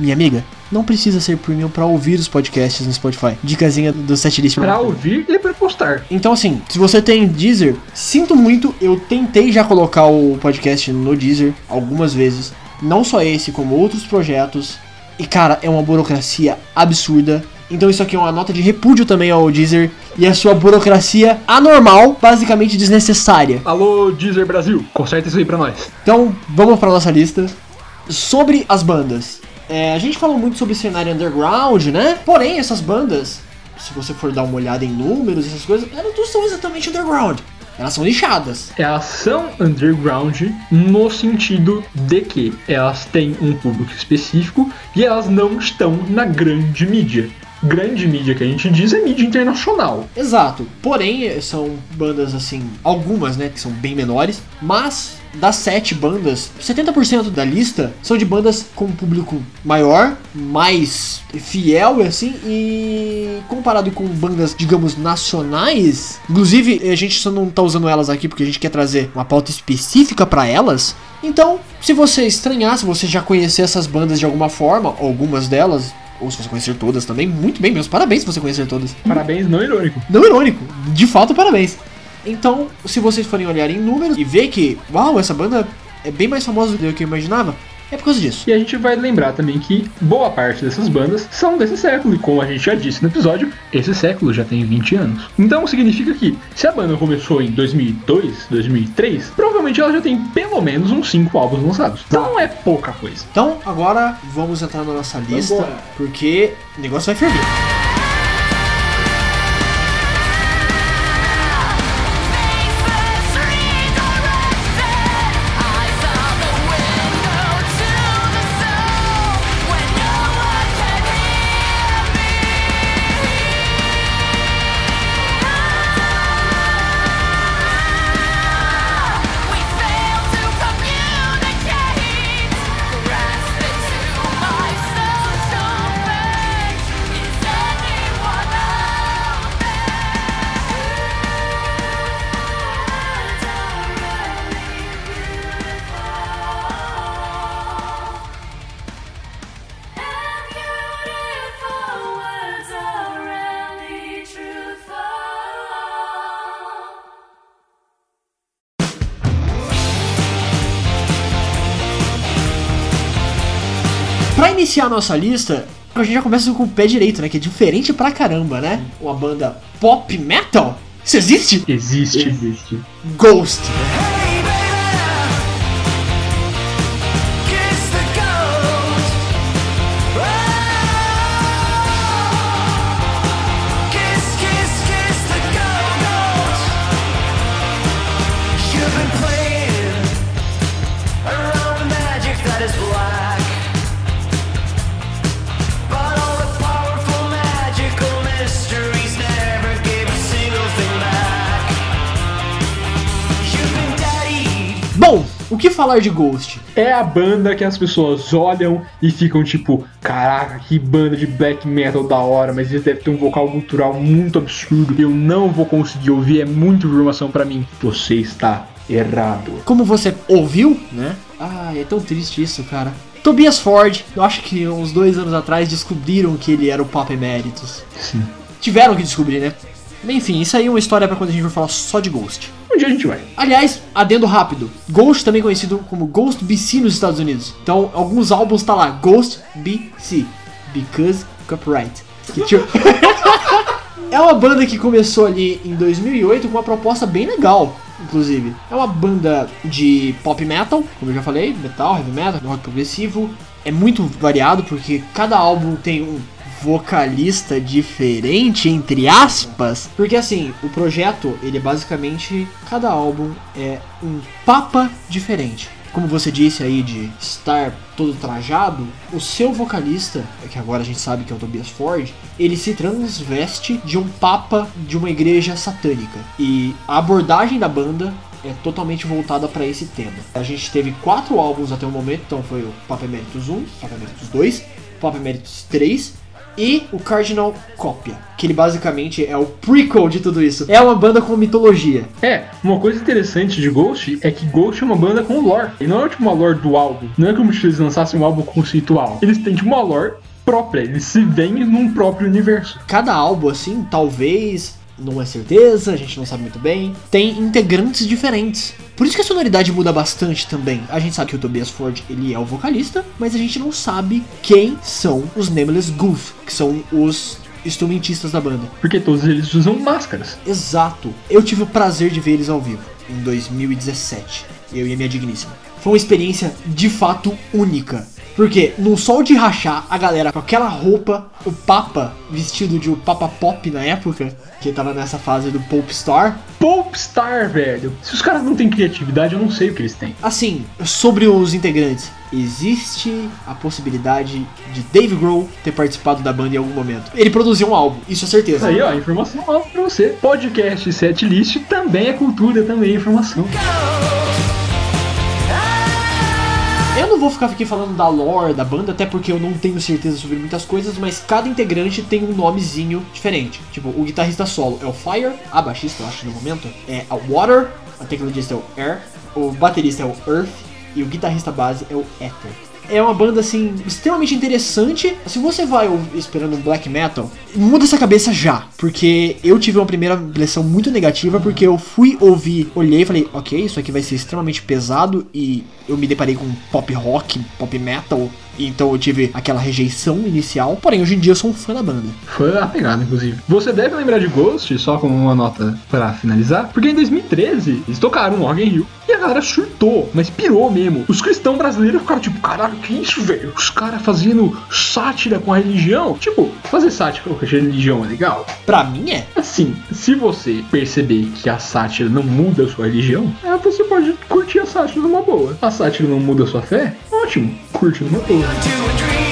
minha amiga, não precisa ser premium para ouvir os podcasts no Spotify. Dicasinha do setlist para ouvir e para postar. Então, assim, se você tem Deezer, sinto muito, eu tentei já colocar o podcast no Deezer algumas vezes. Não só esse, como outros projetos. E, cara, é uma burocracia absurda. Então, isso aqui é uma nota de repúdio também ao Deezer e a sua burocracia anormal, basicamente desnecessária. Alô, Deezer Brasil, conserta isso aí pra nós. Então, vamos para nossa lista. Sobre as bandas. É, a gente falou muito sobre cenário underground, né? Porém, essas bandas, se você for dar uma olhada em números, essas coisas, elas não são exatamente underground. Elas são nichadas. Elas são underground no sentido de que elas têm um público específico e elas não estão na grande mídia. Grande mídia que a gente diz é mídia internacional. Exato. Porém, são bandas assim, algumas, né, que são bem menores, mas das sete bandas, 70% da lista são de bandas com um público maior, mais fiel, assim, e comparado com bandas, digamos, nacionais, inclusive a gente só não tá usando elas aqui porque a gente quer trazer uma pauta específica para elas. Então, se você estranhar, se você já conhecer essas bandas de alguma forma, algumas delas, ou se você conhecer todas também, muito bem, meus parabéns se você conhecer todas. Parabéns, não irônico. Não irônico, de fato, parabéns. Então, se vocês forem olhar em números e ver que, uau, essa banda é bem mais famosa do que eu imaginava, é por causa disso. E a gente vai lembrar também que boa parte dessas bandas são desse século, e como a gente já disse no episódio, esse século já tem 20 anos. Então significa que, se a banda começou em 2002, 2003, provavelmente ela já tem pelo menos uns 5 álbuns lançados. Então não é pouca coisa. Então, agora vamos entrar na nossa lista, Vambora. porque o negócio vai ferver. Iniciar a nossa lista, a gente já começa com o pé direito, né? Que é diferente pra caramba, né? Uma banda pop metal? Isso existe? Existe. Existe. Ghost. You've been playing o que falar de Ghost? É a banda que as pessoas olham e ficam tipo, caraca, que banda de black metal da hora, mas eles devem ter um vocal cultural muito absurdo. Eu não vou conseguir ouvir, é muita informação pra mim. Você está errado. Como você ouviu, né? Ah, é tão triste isso, cara. Tobias Ford, eu acho que uns dois anos atrás descobriram que ele era o Pop Emeritus. Sim. Tiveram que descobrir, né? Enfim, isso aí é uma história pra quando a gente for falar só de Ghost. Um dia a gente vai. Aliás, adendo rápido, Ghost também conhecido como Ghost BC nos Estados Unidos. Então, alguns álbuns tá lá, Ghost BC, Because Copyright. Que tipo- é uma banda que começou ali em 2008 com uma proposta bem legal, inclusive. É uma banda de pop metal, como eu já falei, metal, heavy metal, rock progressivo. É muito variado porque cada álbum tem um vocalista diferente, entre aspas. Porque assim, o projeto, ele é basicamente. Cada álbum é um papa diferente. Como você disse aí de estar todo trajado, o seu vocalista, que agora a gente sabe que é o Tobias Ford, ele se transveste de um papa de uma igreja satânica. E a abordagem da banda é totalmente voltada para esse tema. A gente teve quatro álbuns até o momento, então foi o Papa Emeritus 1, Papa Emeritus 2, Papa Emeritus 3 e o Cardinal Cópia, que ele basicamente é o prequel de tudo isso. É uma banda com mitologia. É, uma coisa interessante de Ghost é que Ghost é uma banda com lore. E não é tipo uma lore do álbum. Não é como se eles lançassem um álbum conceitual. Eles têm tipo uma lore própria. Eles se veem num próprio universo. Cada álbum, assim, talvez, não é certeza, a gente não sabe muito bem, tem integrantes diferentes. Por isso que a sonoridade muda bastante também. A gente sabe que o Tobias Ford, ele é o vocalista, mas a gente não sabe quem são os Nameless Goof, que são os instrumentistas da banda. Porque todos eles usam máscaras. Exato. Eu tive o prazer de ver eles ao vivo em 2017. Eu e a minha digníssima. Foi uma experiência de fato única. Porque no sol de rachar, a galera com aquela roupa, o Papa vestido de o Papa Pop na época, que tava nessa fase do Pop Star. Popstar, velho. Se os caras não têm criatividade, eu não sei o que eles têm. Assim, sobre os integrantes, existe a possibilidade de Dave Grohl ter participado da banda em algum momento. Ele produziu um álbum, isso é certeza. Aí, ó, informação nova pra você. Podcast setlist também é cultura, também é informação. Eu não vou ficar aqui falando da lore da banda, até porque eu não tenho certeza sobre muitas coisas, mas cada integrante tem um nomezinho diferente. Tipo, o guitarrista solo é o Fire, a baixista, eu acho, no momento, é a Water, a tecladista é o Air, o baterista é o Earth e o guitarrista base é o Ether. É uma banda, assim, extremamente interessante. Se você vai esperando black metal, muda essa cabeça já. Porque eu tive uma primeira impressão muito negativa, porque eu fui ouvir, olhei e falei, ok, isso aqui vai ser extremamente pesado. E eu me deparei com pop rock, pop metal. Então eu tive aquela rejeição inicial. Porém, hoje em dia eu sou um fã da banda. Foi a pegada, inclusive. Você deve lembrar de Ghost, só como uma nota pra finalizar, porque em 2013 eles tocaram no a galera surtou, mas pirou mesmo. Os cristãos brasileiros ficaram tipo, caralho, que isso, velho? Os caras fazendo sátira com a religião. Tipo, fazer sátira com a religião é legal? Pra mim é. Assim, se você perceber que a sátira não muda a sua religião, é, você pode curtir a sátira numa boa. A sátira não muda a sua fé? Ótimo, curte numa boa.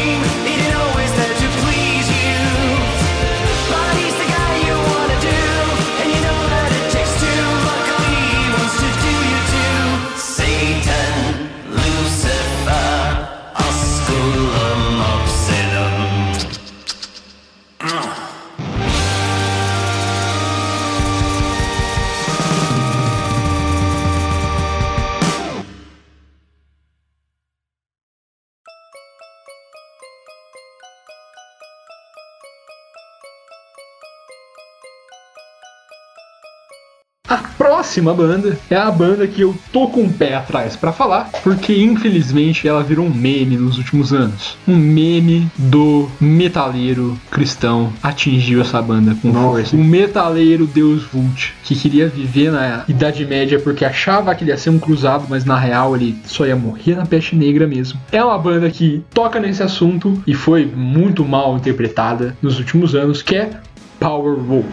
A próxima banda é a banda que eu tô com o pé atrás pra falar, porque infelizmente ela virou um meme nos últimos anos. Um meme do metaleiro cristão atingiu essa banda com força. Um metaleiro Deus Vult, que queria viver na Idade Média porque achava que ele ia ser um cruzado, mas na real ele só ia morrer na peste negra mesmo. É uma banda que toca nesse assunto e foi muito mal interpretada nos últimos anos, que é Power Wolf.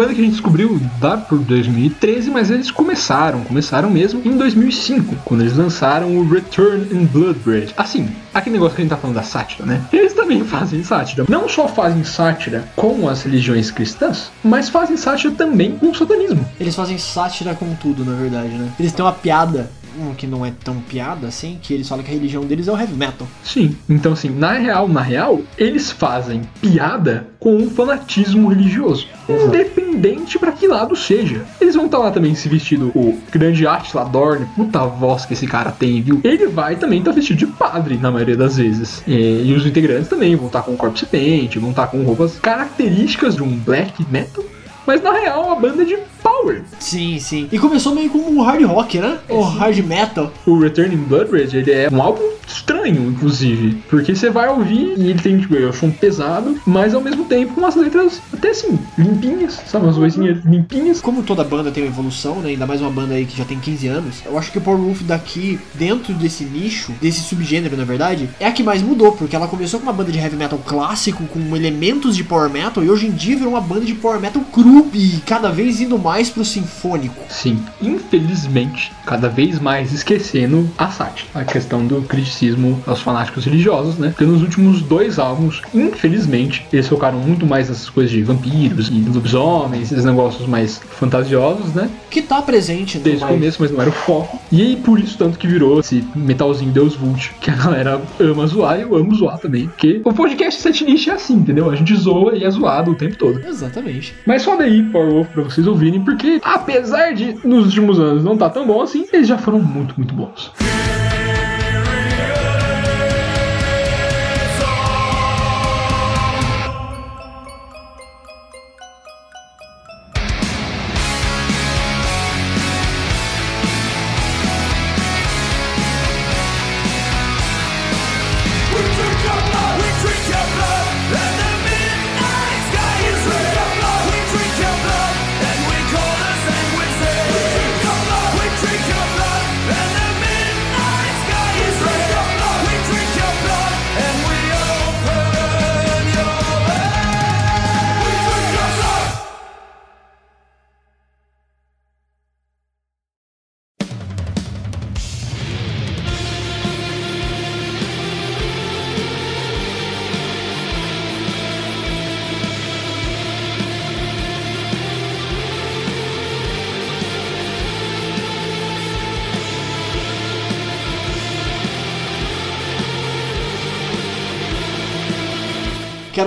Banda que a gente descobriu lá por 2013, mas eles começaram, começaram mesmo em 2005, quando eles lançaram o Return in Bloodbraid. Assim, aquele negócio que a gente tá falando da sátira, né? Eles também fazem sátira. Não só fazem sátira com as religiões cristãs, mas fazem sátira também com o satanismo. Eles fazem sátira com tudo, na verdade, né? Eles têm uma piada, um que não é tão piada assim, que eles falam que a religião deles é o heavy metal. Sim, então assim, na real, na real, eles fazem piada com o fanatismo religioso. Independente pra que lado seja. Eles vão estar lá também se vestido o grande Attila Dorn, puta voz que esse cara tem, viu? Ele vai também estar vestido de padre na maioria das vezes. E, e os integrantes também vão estar com corpse paint, vão estar com roupas características de um black metal. Mas na real, é uma banda de power. Sim, sim. E começou meio como um hard rock, né? Ou hard metal. O Returning Blood Rage, ele é um álbum estranho, inclusive. Porque você vai ouvir e ele tem, tipo, eu acho um pesado, mas ao mesmo tempo com umas letras até assim, limpinhas, sabe? Umas vozinhas limpinhas. Como toda banda tem uma evolução, né? Ainda mais uma banda aí que já tem 15 anos. Eu acho que o Power Wolf daqui, dentro desse nicho, desse subgênero, na verdade, é a que mais mudou. Porque ela começou com uma banda de heavy metal clássico, com elementos de power metal, e hoje em dia virou uma banda de power metal cru. E cada vez indo mais pro sinfônico. Sim, infelizmente, cada vez mais esquecendo a sátira. A questão do criticismo aos fanáticos religiosos, né? Porque nos últimos dois álbuns, infelizmente, eles focaram muito mais nessas coisas de vampiros e lobisomens, esses negócios mais fantasiosos, né? Que tá presente Desde o começo, mas não era o foco. E aí, por isso tanto que virou esse metalzinho Deus Vult, que a galera ama zoar e eu amo zoar também. Porque o podcast Setlist é assim, entendeu? A gente zoa e é zoado o tempo todo. Exatamente. Mas só daí, Powerwolf, pra vocês ouvirem, porque apesar de nos últimos anos não tá tão bom assim, eles já foram muito, muito bons. We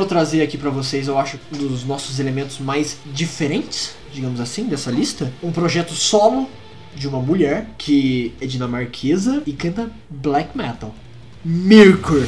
Quero trazer aqui pra vocês, eu acho, um dos nossos elementos mais diferentes, digamos assim, dessa lista. Um projeto solo de uma mulher que é dinamarquesa e canta black metal. Mirkur.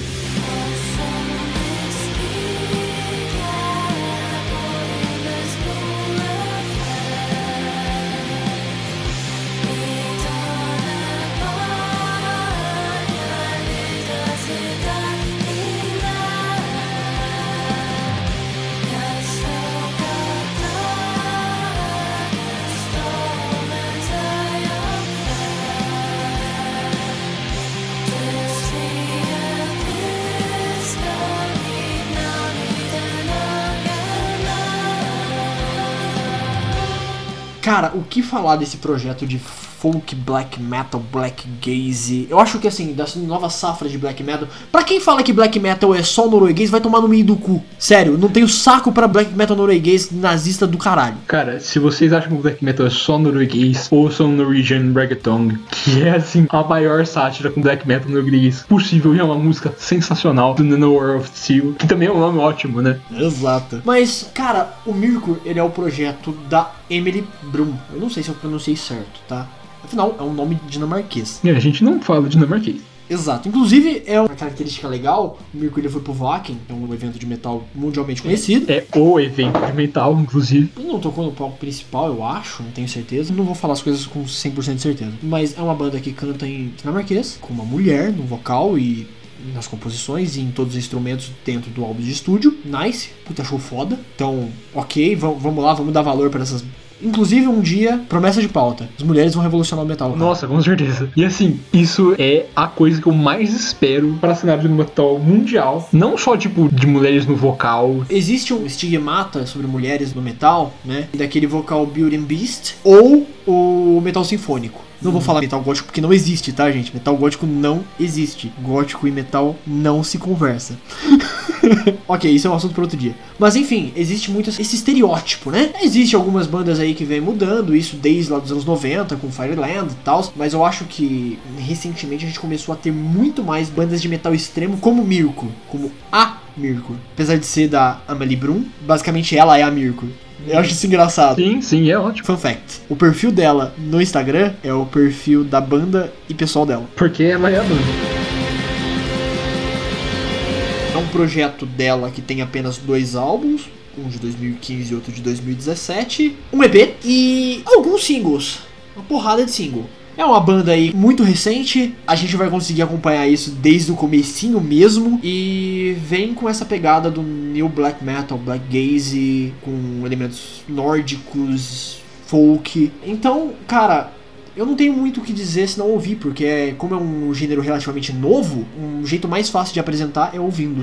Cara, o que falar desse projeto de folk black metal, black gaze? Eu acho que assim, dessa nova safra de black metal, pra quem fala que black metal é só norueguês, vai tomar no meio do cu. Sério, não tenho saco pra black metal norueguês nazista do caralho. Cara, se vocês acham que o black metal é só norueguês, ouçam Norwegian Reggaeton, que é assim a maior sátira com black metal norueguês possível e é uma música sensacional do Nanowar of Steel, que também é um nome ótimo, né? Exato. Mas, cara, o Mirkur, ele é o projeto da Emily Brum. Eu não sei se eu pronunciei certo, tá? Afinal, é um nome dinamarquês. E a gente não fala dinamarquês. Exato. Inclusive, é uma característica legal. O ele foi pro Wacken, que é um evento de metal mundialmente conhecido. É o evento de metal, inclusive. Ele não tocou no palco principal, eu acho, não tenho certeza. Não vou falar as coisas com 100% de certeza. Mas é uma banda que canta em dinamarquês, com uma mulher no vocal e nas composições e em todos os instrumentos dentro do álbum de estúdio. Nice, puta show foda. Então, ok, vamos lá, vamos dar valor para essas. Inclusive, um dia, promessa de pauta: as mulheres vão revolucionar o metal. Nossa, com certeza. E assim, isso é a coisa que eu mais espero para cenário de metal mundial. Não só, tipo, de mulheres no vocal. Existe um estigmata sobre mulheres no metal, né? Daquele vocal Beauty and Beast ou o metal sinfônico. Não vou falar metal gótico porque não existe, tá, gente? Metal gótico não existe. Gótico e metal não se conversa. ok, isso é um assunto para outro dia. Mas enfim, existe muito esse estereótipo, né? Existe algumas bandas aí que vem mudando isso desde lá dos anos 90, com Fireland e tal. Mas eu acho que recentemente a gente começou a ter muito mais bandas de metal extremo como Mirko, como a Mirko. Apesar de ser da Amelie Brum, basicamente ela é a Mirko. Eu acho isso engraçado. Sim, sim, é ótimo. Fun fact: o perfil dela no Instagram é o perfil da banda e pessoal dela. Porque ela é a banda. É um projeto dela que tem apenas dois álbuns, um de 2015 e outro de 2017, um EP e alguns singles, uma porrada de single. É uma banda aí muito recente, a gente vai conseguir acompanhar isso desde o comecinho mesmo e vem com essa pegada do new black metal, black gaze, com elementos nórdicos, folk. Então, cara, eu não tenho muito o que dizer se não ouvir, porque é, como é um gênero relativamente novo, um jeito mais fácil de apresentar é ouvindo.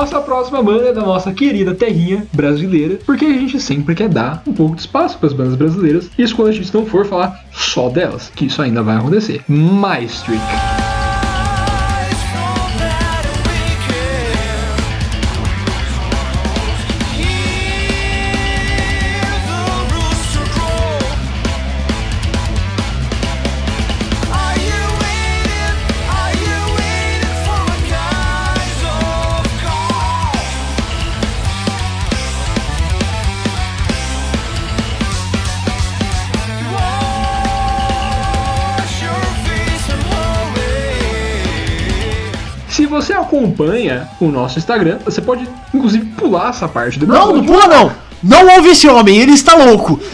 Nossa próxima banda é da nossa querida terrinha brasileira, porque a gente sempre quer dar um pouco de espaço para as bandas brasileiras, isso quando a gente não for falar só delas, que isso ainda vai acontecer. Se acompanha o nosso Instagram, você pode inclusive pular essa parte do Não, não pula não! Não ouve esse homem, ele está louco!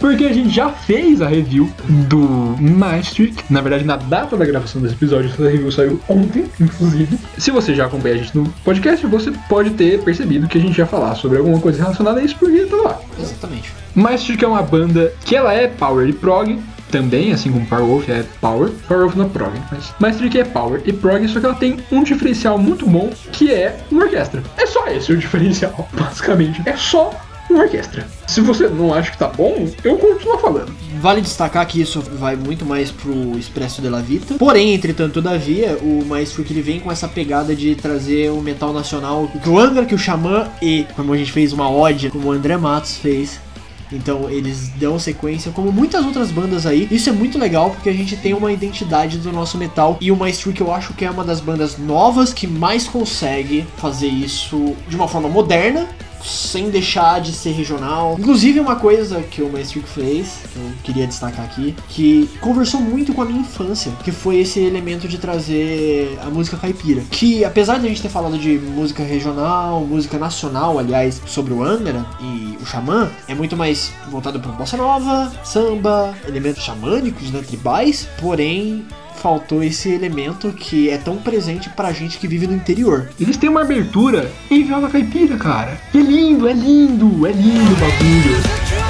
Porque a gente já fez a review do Maastricht. Na verdade, na data da gravação desse episódio, essa review saiu ontem, inclusive. Se você já acompanha a gente no podcast, você pode ter percebido que a gente ia falar sobre alguma coisa relacionada a isso, porque tá lá. Exatamente. Maastricht é uma banda que ela é power e prog, também, assim como Powerwolf é power, Powerwolf não é prog, mas Maastricht é power e prog, só que ela tem um diferencial muito bom, que é uma orquestra. É só esse o diferencial, basicamente. É só uma orquestra. Se você não acha que tá bom, eu continuo falando. Vale destacar que isso vai muito mais pro Expresso de la Vita. Porém, entretanto, todavia, o Maestro que ele vem com essa pegada de trazer o metal nacional que o Angra, que o Xamã e, como a gente fez uma ode, como o André Matos fez. Então eles dão sequência, como muitas outras bandas aí. Isso é muito legal porque a gente tem uma identidade do nosso metal. E o Maestro que eu acho que é uma das bandas novas que mais consegue fazer isso de uma forma moderna sem deixar de ser regional. Inclusive, uma coisa que o Maestrico fez, que eu queria destacar aqui, que conversou muito com a minha infância, que foi esse elemento de trazer a música caipira. Que, apesar de a gente ter falado de música regional, música nacional, aliás, sobre o Angra e o Xamã, é muito mais voltado para bossa nova, samba, elementos xamânicos, né, tribais, porém faltou esse elemento que é tão presente pra gente que vive no interior. Eles têm uma abertura em viola caipira, cara. É lindo, é lindo, é lindo o bagulho.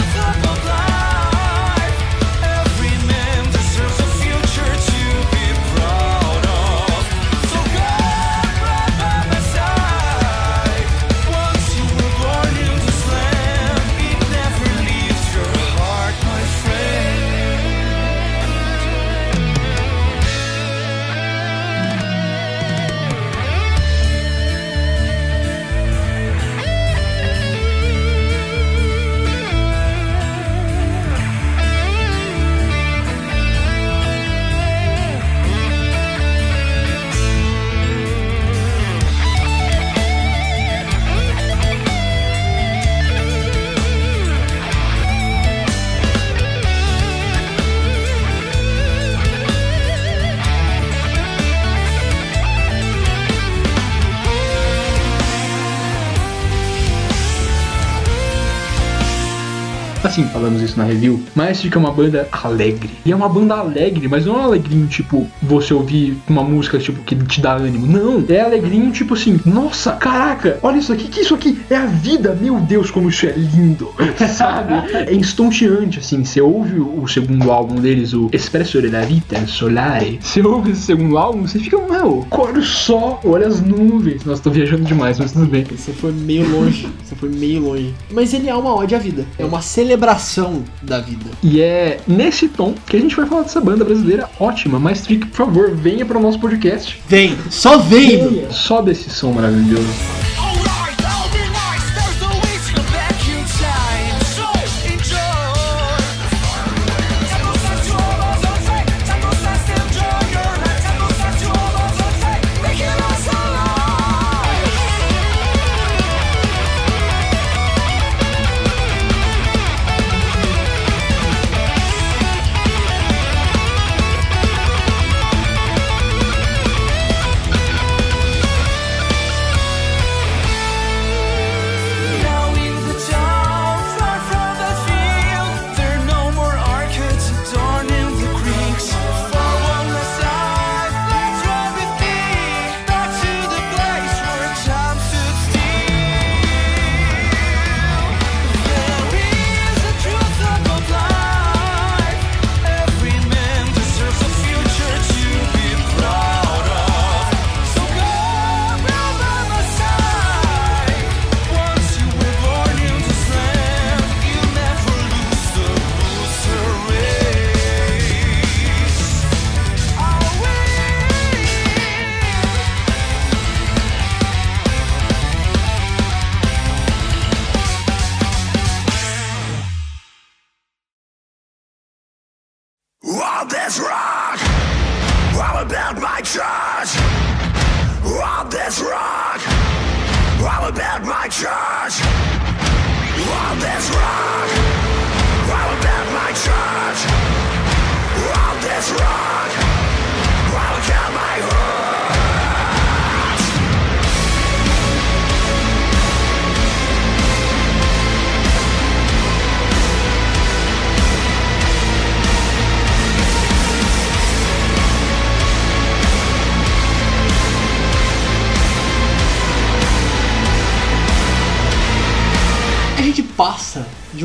Assim, falamos isso na review, mas fica uma banda alegre. E é uma banda alegre, mas não é um alegrinho tipo você ouvir uma música tipo que te dá ânimo. Não, é alegrinho tipo assim, nossa, caraca, olha isso aqui, que isso aqui é a vida, meu Deus, como isso é lindo, sabe? É estonteante, assim, você ouve o segundo álbum deles, o Espresso della Vita Solare, você ouve esse segundo álbum, você fica, meu, olha só, olha as nuvens. Nossa, tô viajando demais, mas tudo bem. Você foi meio longe, você foi meio longe. Mas ele é uma ode à vida, é uma celebração da vida. E é nesse tom que a gente vai falar dessa banda brasileira ótima. Mas Trick, por favor, venha para o nosso podcast. Vem, só vendo! Só desse som maravilhoso.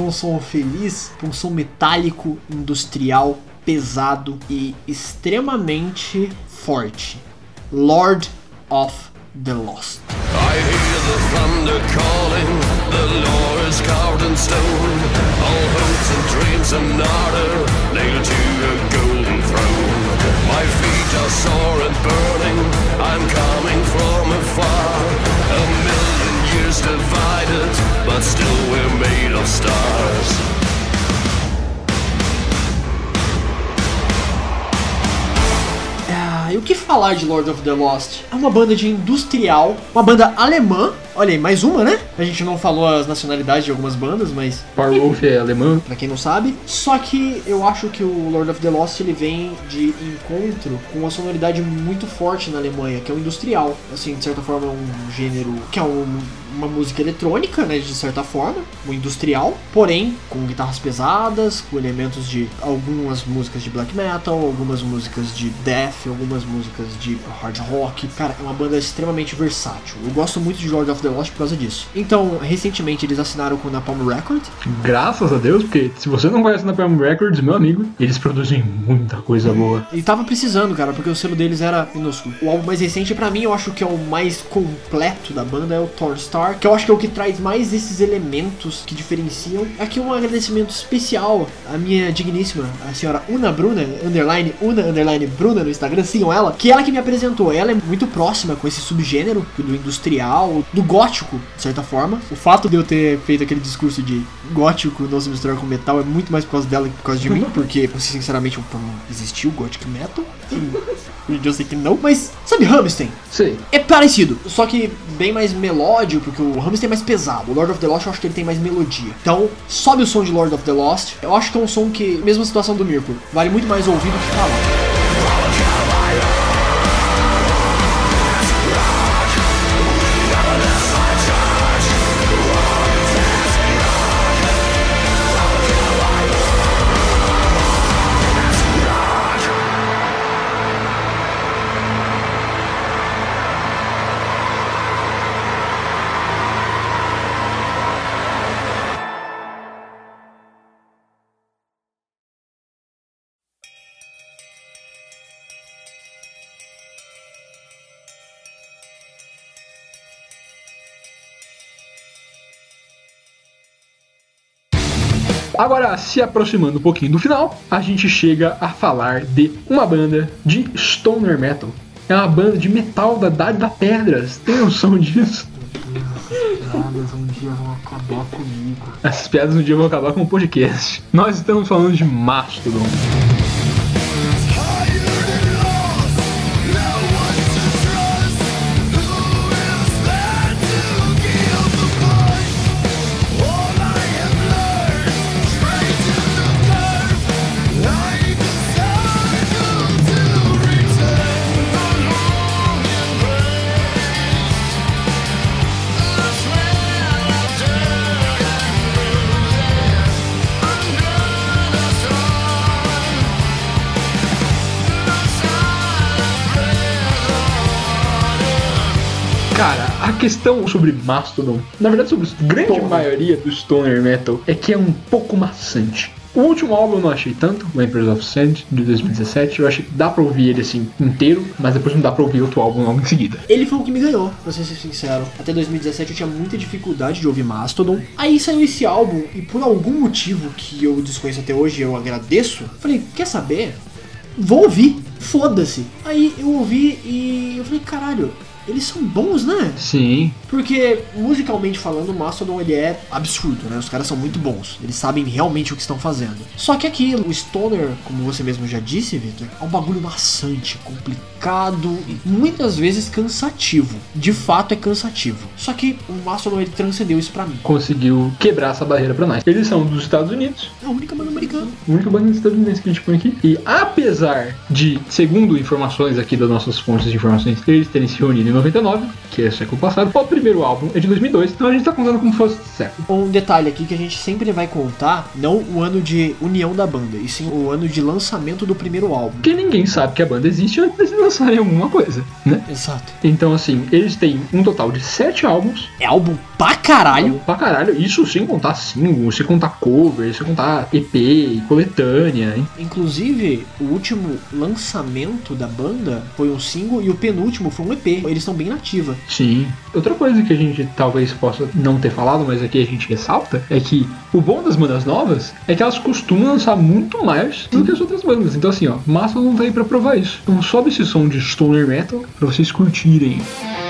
Um som feliz para um som metálico, industrial, pesado e extremamente forte. Lord of the Lost. I hear the thunder calling, the law is carved in stone. All hopes and dreams and ardor nailed to a golden throne. My feet are sore and burning, I'm coming still we're made of stars. Ah, e o que falar de Lord of the Lost? É uma banda de industrial, uma banda alemã Olha aí, mais uma, né? A gente não falou as nacionalidades de algumas bandas, mas Powerwolf é alemão. pra quem não sabe. Só que eu acho que o Lord of the Lost ele vem de encontro com uma sonoridade muito forte na Alemanha, que é o industrial. Assim, de certa forma é um gênero que é um- uma música eletrônica, né, de certa forma, um industrial, porém com guitarras pesadas, com elementos de algumas músicas de black metal, algumas músicas de death, algumas músicas de hard rock. Cara, é uma banda extremamente versátil. Eu gosto muito de Lord of the Lost por causa disso. Então, recentemente eles assinaram com a Napalm Records, Graças a Deus, porque se você não conhece na Palm Records, meu amigo, eles produzem muita coisa boa. E tava precisando, cara, porque o selo deles era minúsculo. O álbum mais recente, pra mim, eu acho que é o mais completo da banda, é o Thorn Star, que eu acho que é o que traz mais esses elementos que diferenciam. Aqui um agradecimento especial à minha digníssima, a senhora Una Bruna, underline Una, underline Bruna no Instagram, sigam ela, que ela que me apresentou. Ela é muito próxima com esse subgênero do industrial, do gótico, de certa forma. O fato de eu ter feito aquele discurso de gótico não se misturar com metal é muito mais por causa dela que por causa de mim, porque, sinceramente, eu- existiu gothic metal. E eu sei que não, mas sabe Hammerstein? Sei. É parecido, só que bem mais melódico, porque o Hammerstein é mais pesado. O Lord of the Lost eu acho que ele tem mais melodia. Então, sobe o som de Lord of the Lost. Eu acho que é um som que, mesma situação do Mirko, vale muito mais ouvir do que falar. Agora, se aproximando um pouquinho do final, a gente chega a falar de uma banda de stoner metal. É uma banda de metal da Idade da Pedras. Tem noção disso? um dia vão acabar comigo. Essas piadas um dia vão acabar com o podcast. Nós estamos falando de Mastodon. Questão sobre Mastodon, na verdade sobre a grande Porra. maioria do stoner metal, é que é um pouco maçante. O último álbum eu não achei tanto, o Emperors of Sand, de 2017. Eu achei que dá pra ouvir ele assim inteiro, mas depois não dá pra ouvir outro álbum logo em seguida. Ele foi o que me ganhou, pra ser sincero. Até 2017 eu tinha muita dificuldade de ouvir Mastodon. Aí saiu esse álbum e por algum motivo que eu desconheço até hoje, eu agradeço. Falei, quer saber? Vou ouvir, foda-se. Aí eu ouvi e eu falei, caralho, eles são bons, né? Sim, Porque, musicalmente falando, o Mastodon ele é absurdo, né? Os caras são muito bons. Eles sabem realmente o que estão fazendo. Só que aquilo, o Stoner, como você mesmo já disse, Victor, é um bagulho maçante, complicado e muitas vezes cansativo. De fato é cansativo. Só que o Mastodon ele transcendeu isso pra mim. conseguiu quebrar essa barreira pra nós. Eles são dos Estados Unidos, É a única banda americana. a única banda estadunidense que a gente põe aqui. E apesar de, segundo informações aqui das nossas fontes de informações, eles terem se reunido em 99, que é século passado, o primeiro álbum é de 2002, então a gente tá contando como se fosse século. Um detalhe aqui que a gente sempre vai contar, não o ano de união da banda, e sim o ano de lançamento do primeiro álbum. Porque ninguém sabe que a banda existe antes de lançarem alguma coisa, né? Exato. Então, assim, eles têm um total de sete álbuns. É álbum pra caralho. Pra caralho, isso sem contar single, sem contar cover, sem contar EP, coletânea, hein? Inclusive, o último lançamento da banda foi um single e o penúltimo foi um EP. Eles estão bem nativa. Sim. Outra coisa que a gente talvez possa não ter falado, mas aqui a gente ressalta, é que o bom das bandas novas é que elas costumam lançar muito mais do que as outras bandas. Então assim, ó, Mastodon veio pra provar isso. Então sobe esse som de stoner metal pra vocês curtirem. The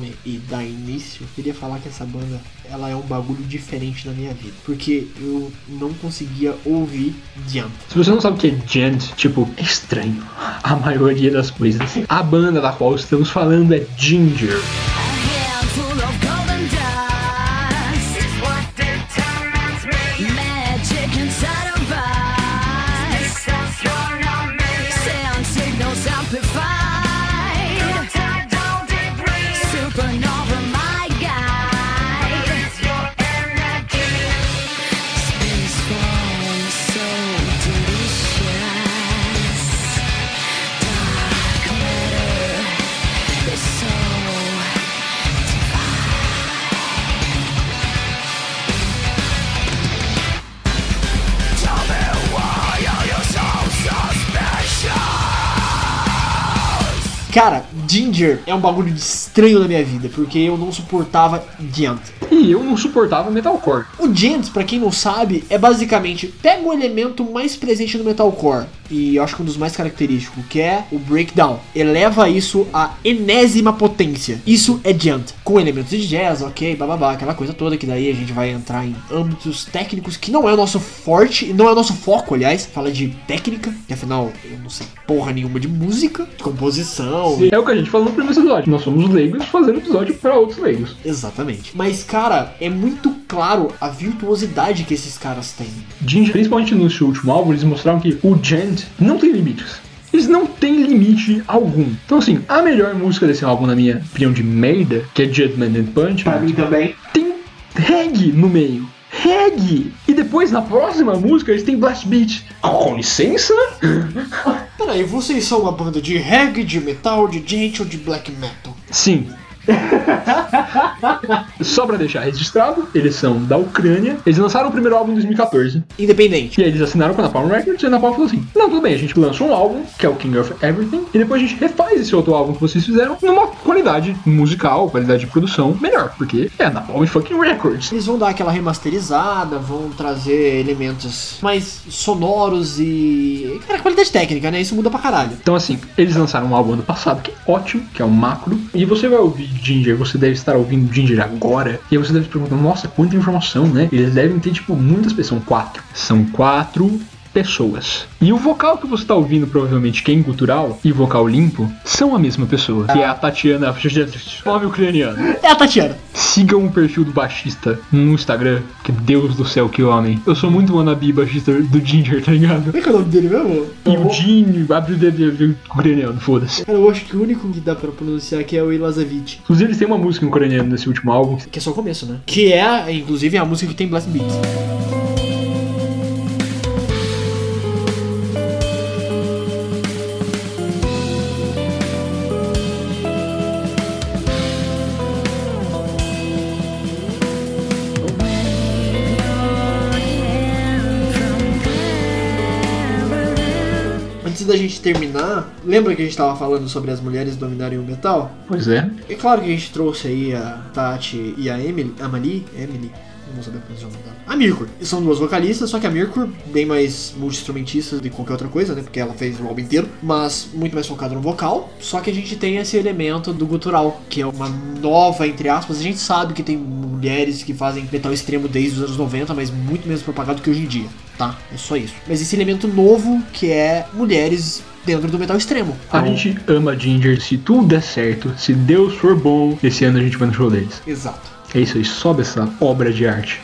nome e dar início, queria falar que essa banda ela é um bagulho diferente na minha vida. Porque eu não conseguia ouvir Jump. Se você não sabe o que é gent, tipo, é estranho. A maioria das coisas. A banda da qual estamos falando é Ginger. Cara, Ginger é um bagulho estranho na minha vida, porque eu não suportava Gent. E eu não suportava metalcore. O Gent, pra quem não sabe, é basicamente pega o elemento mais presente no metalcore e eu acho que um dos mais característicos, que é o breakdown. Eleva isso à enésima potência. Isso é Gent. Com elementos de jazz, ok, bababá, aquela coisa toda que daí a gente vai entrar em âmbitos técnicos que não é o nosso forte, não é o nosso foco, aliás. Fala de técnica, que afinal eu não sei porra nenhuma de música, de composição. É o que a gente falou no primeiro episódio. Nós somos leigos fazendo episódio para outros leigos. Exatamente. Mas, cara, é muito claro a virtuosidade que esses caras têm. Ginger, principalmente no seu último álbum, eles mostraram que o gent não tem limites. Eles não têm limite algum. Então, assim, a melhor música desse álbum, na minha opinião de merda, que é Judgment and Punch, também. tem reggae no meio. Reggae! E depois, na próxima música, eles têm blast beat. Com licença? Peraí, vocês são uma banda de reggae, de metal, de gente ou de black metal? Sim. Só pra deixar registrado, eles são da Ucrânia. Eles lançaram o primeiro álbum em 2014. Independente. E aí eles assinaram com a Napalm Records e a Napalm falou assim: Não, tudo bem, a gente lançou um álbum, que é o King of Everything, e depois a gente refaz esse outro álbum que vocês fizeram numa qualidade musical, qualidade de produção melhor, porque é a Napalm fucking Records. Eles vão dar aquela remasterizada, vão trazer elementos mais sonoros e. Cara, qualidade técnica, né? Isso muda pra caralho. Então, assim, eles lançaram um álbum ano passado que é ótimo, que é o Macro. E você vai ouvir Ginger, você deve estar ouvindo Ginger agora. E aí você deve se perguntar, nossa, quanta informação, né? Eles devem ter, tipo, muitas pessoas. São quatro. São quatro pessoas. E o vocal que você tá ouvindo, provavelmente, que é em gutural, e vocal limpo, são a mesma pessoa. Que é a Tatiana Nome ucraniano. É a Tatiana. Sigam o perfil do baixista no Instagram. Que Deus do céu, que homem. Eu sou muito wannabe baixista do Ginger, tá ligado? Como é que é o nome dele mesmo? E o Jim abre o dedo ucraniano, foda-se. Cara, eu acho que o único que dá pra pronunciar aqui é o Ilazavich. Inclusive, eles têm uma música em ucraniano nesse último álbum. Que é só o começo, né? Que é, inclusive, a música que tem Blast Beats. Gente terminar, lembra que a gente tava falando sobre as mulheres dominarem o metal? Pois é. É claro que a gente trouxe aí a Tati e a Emily, a Mali, Emily, não vou saber pronunciar o nome dela. A Mirkur. São duas vocalistas, só que a Mirkur, bem mais multi-instrumentista do que qualquer outra coisa, né? Porque ela fez o álbum inteiro, mas muito mais focada no vocal. Só que a gente tem esse elemento do gutural, que é uma nova, entre aspas. A gente sabe que tem mulheres que fazem metal extremo desde os anos 90, mas muito menos propagado que hoje em dia, tá? É só isso. Mas esse elemento novo que é mulheres dentro do metal extremo. A gente ama Ginger. Se tudo der certo, se Deus for bom, esse ano a gente vai no show deles. Exato. É isso aí, sobe essa obra de arte.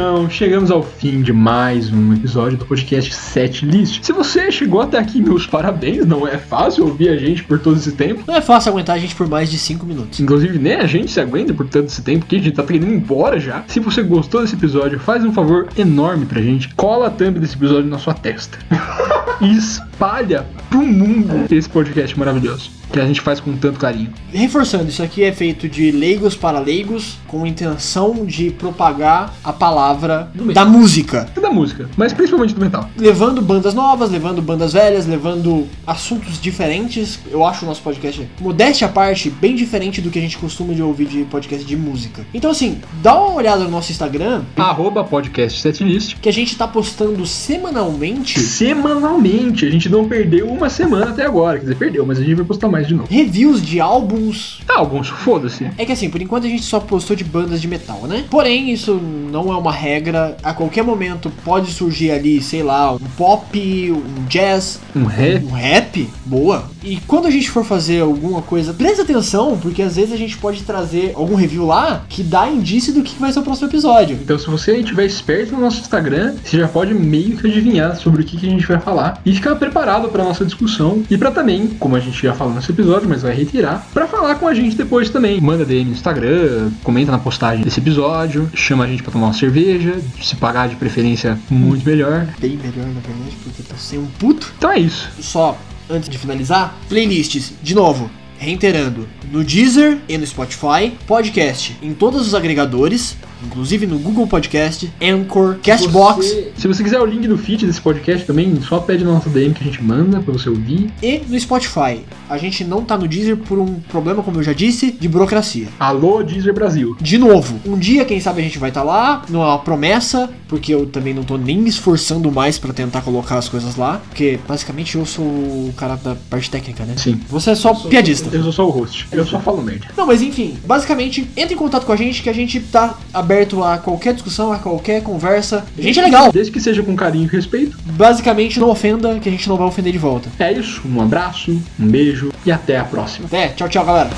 Então, chegamos ao fim de mais um episódio do podcast Set List. Se você chegou até aqui, meus parabéns, não é fácil ouvir a gente por todo esse tempo. Não é fácil aguentar a gente por mais de 5 minutos. Inclusive, nem a gente se aguenta por tanto esse tempo, porque a gente tá querendo ir embora já. Se você gostou desse episódio, faz um favor enorme pra gente. Cola a thumb desse episódio na sua testa. e espalha pro mundo esse podcast maravilhoso. Que a gente faz com tanto carinho. Reforçando, isso aqui é feito de leigos para leigos, com intenção de propagar a palavra da música. Da música, mas principalmente do metal. Levando bandas novas, levando bandas velhas, levando assuntos diferentes. Eu acho o nosso podcast, modéstia à parte, bem diferente do que a gente costuma de ouvir de podcast de música. Então, assim, dá uma olhada no nosso Instagram, Arroba podcast setlist. que a gente tá postando semanalmente Semanalmente, a gente não perdeu uma semana até agora. Quer dizer, perdeu, mas a gente vai postar mais de novo. reviews de álbuns. Ah, alguns, foda-se. É que assim, por enquanto a gente só postou de bandas de metal, né? Porém, isso não é uma regra. A qualquer momento pode surgir ali, sei lá, um pop, um jazz, Um rap. um rap. Boa. E quando a gente for fazer alguma coisa, presta atenção, porque às vezes a gente pode trazer algum review lá que dá indício do que vai ser o próximo episódio. Então, se você estiver esperto no nosso Instagram, você já pode meio que adivinhar sobre o que, que a gente vai falar e ficar preparado para nossa discussão e para também, como a gente já falou nesse episódio, mas vai reiterar, para falar com a gente depois também. Manda DM no Instagram, comenta na postagem desse episódio, chama a gente para tomar uma cerveja, se pagar de preferência muito melhor. Bem melhor, na verdade, porque tô sem um puto. Então é isso. Só antes de finalizar, playlists, de novo, reiterando, no Deezer e no Spotify, podcast em todos os agregadores, inclusive no Google Podcast, Anchor, Castbox Você- se você quiser o link do feed desse podcast também, só pede no nosso DM que a gente manda para você ouvir. e no Spotify. A gente não tá no Deezer por um problema, como eu já disse, de burocracia. Alô, Deezer Brasil. De novo, um dia, quem sabe, a gente vai estar lá. Não é uma promessa, porque eu também não tô nem me esforçando mais pra tentar colocar as coisas lá. Porque basicamente eu sou o cara da parte técnica, né? Sim. Você é só piadista. Eu sou só o host. Eu só falo merda. Não, mas enfim, basicamente, entre em contato com a gente que a gente tá aberto a qualquer discussão, a qualquer conversa. A gente é legal. Desde que seja com carinho e respeito. Basicamente, não ofenda, que a gente não vai ofender de volta. É isso. Um abraço, um beijo e até a próxima. Até, tchau, tchau, galera.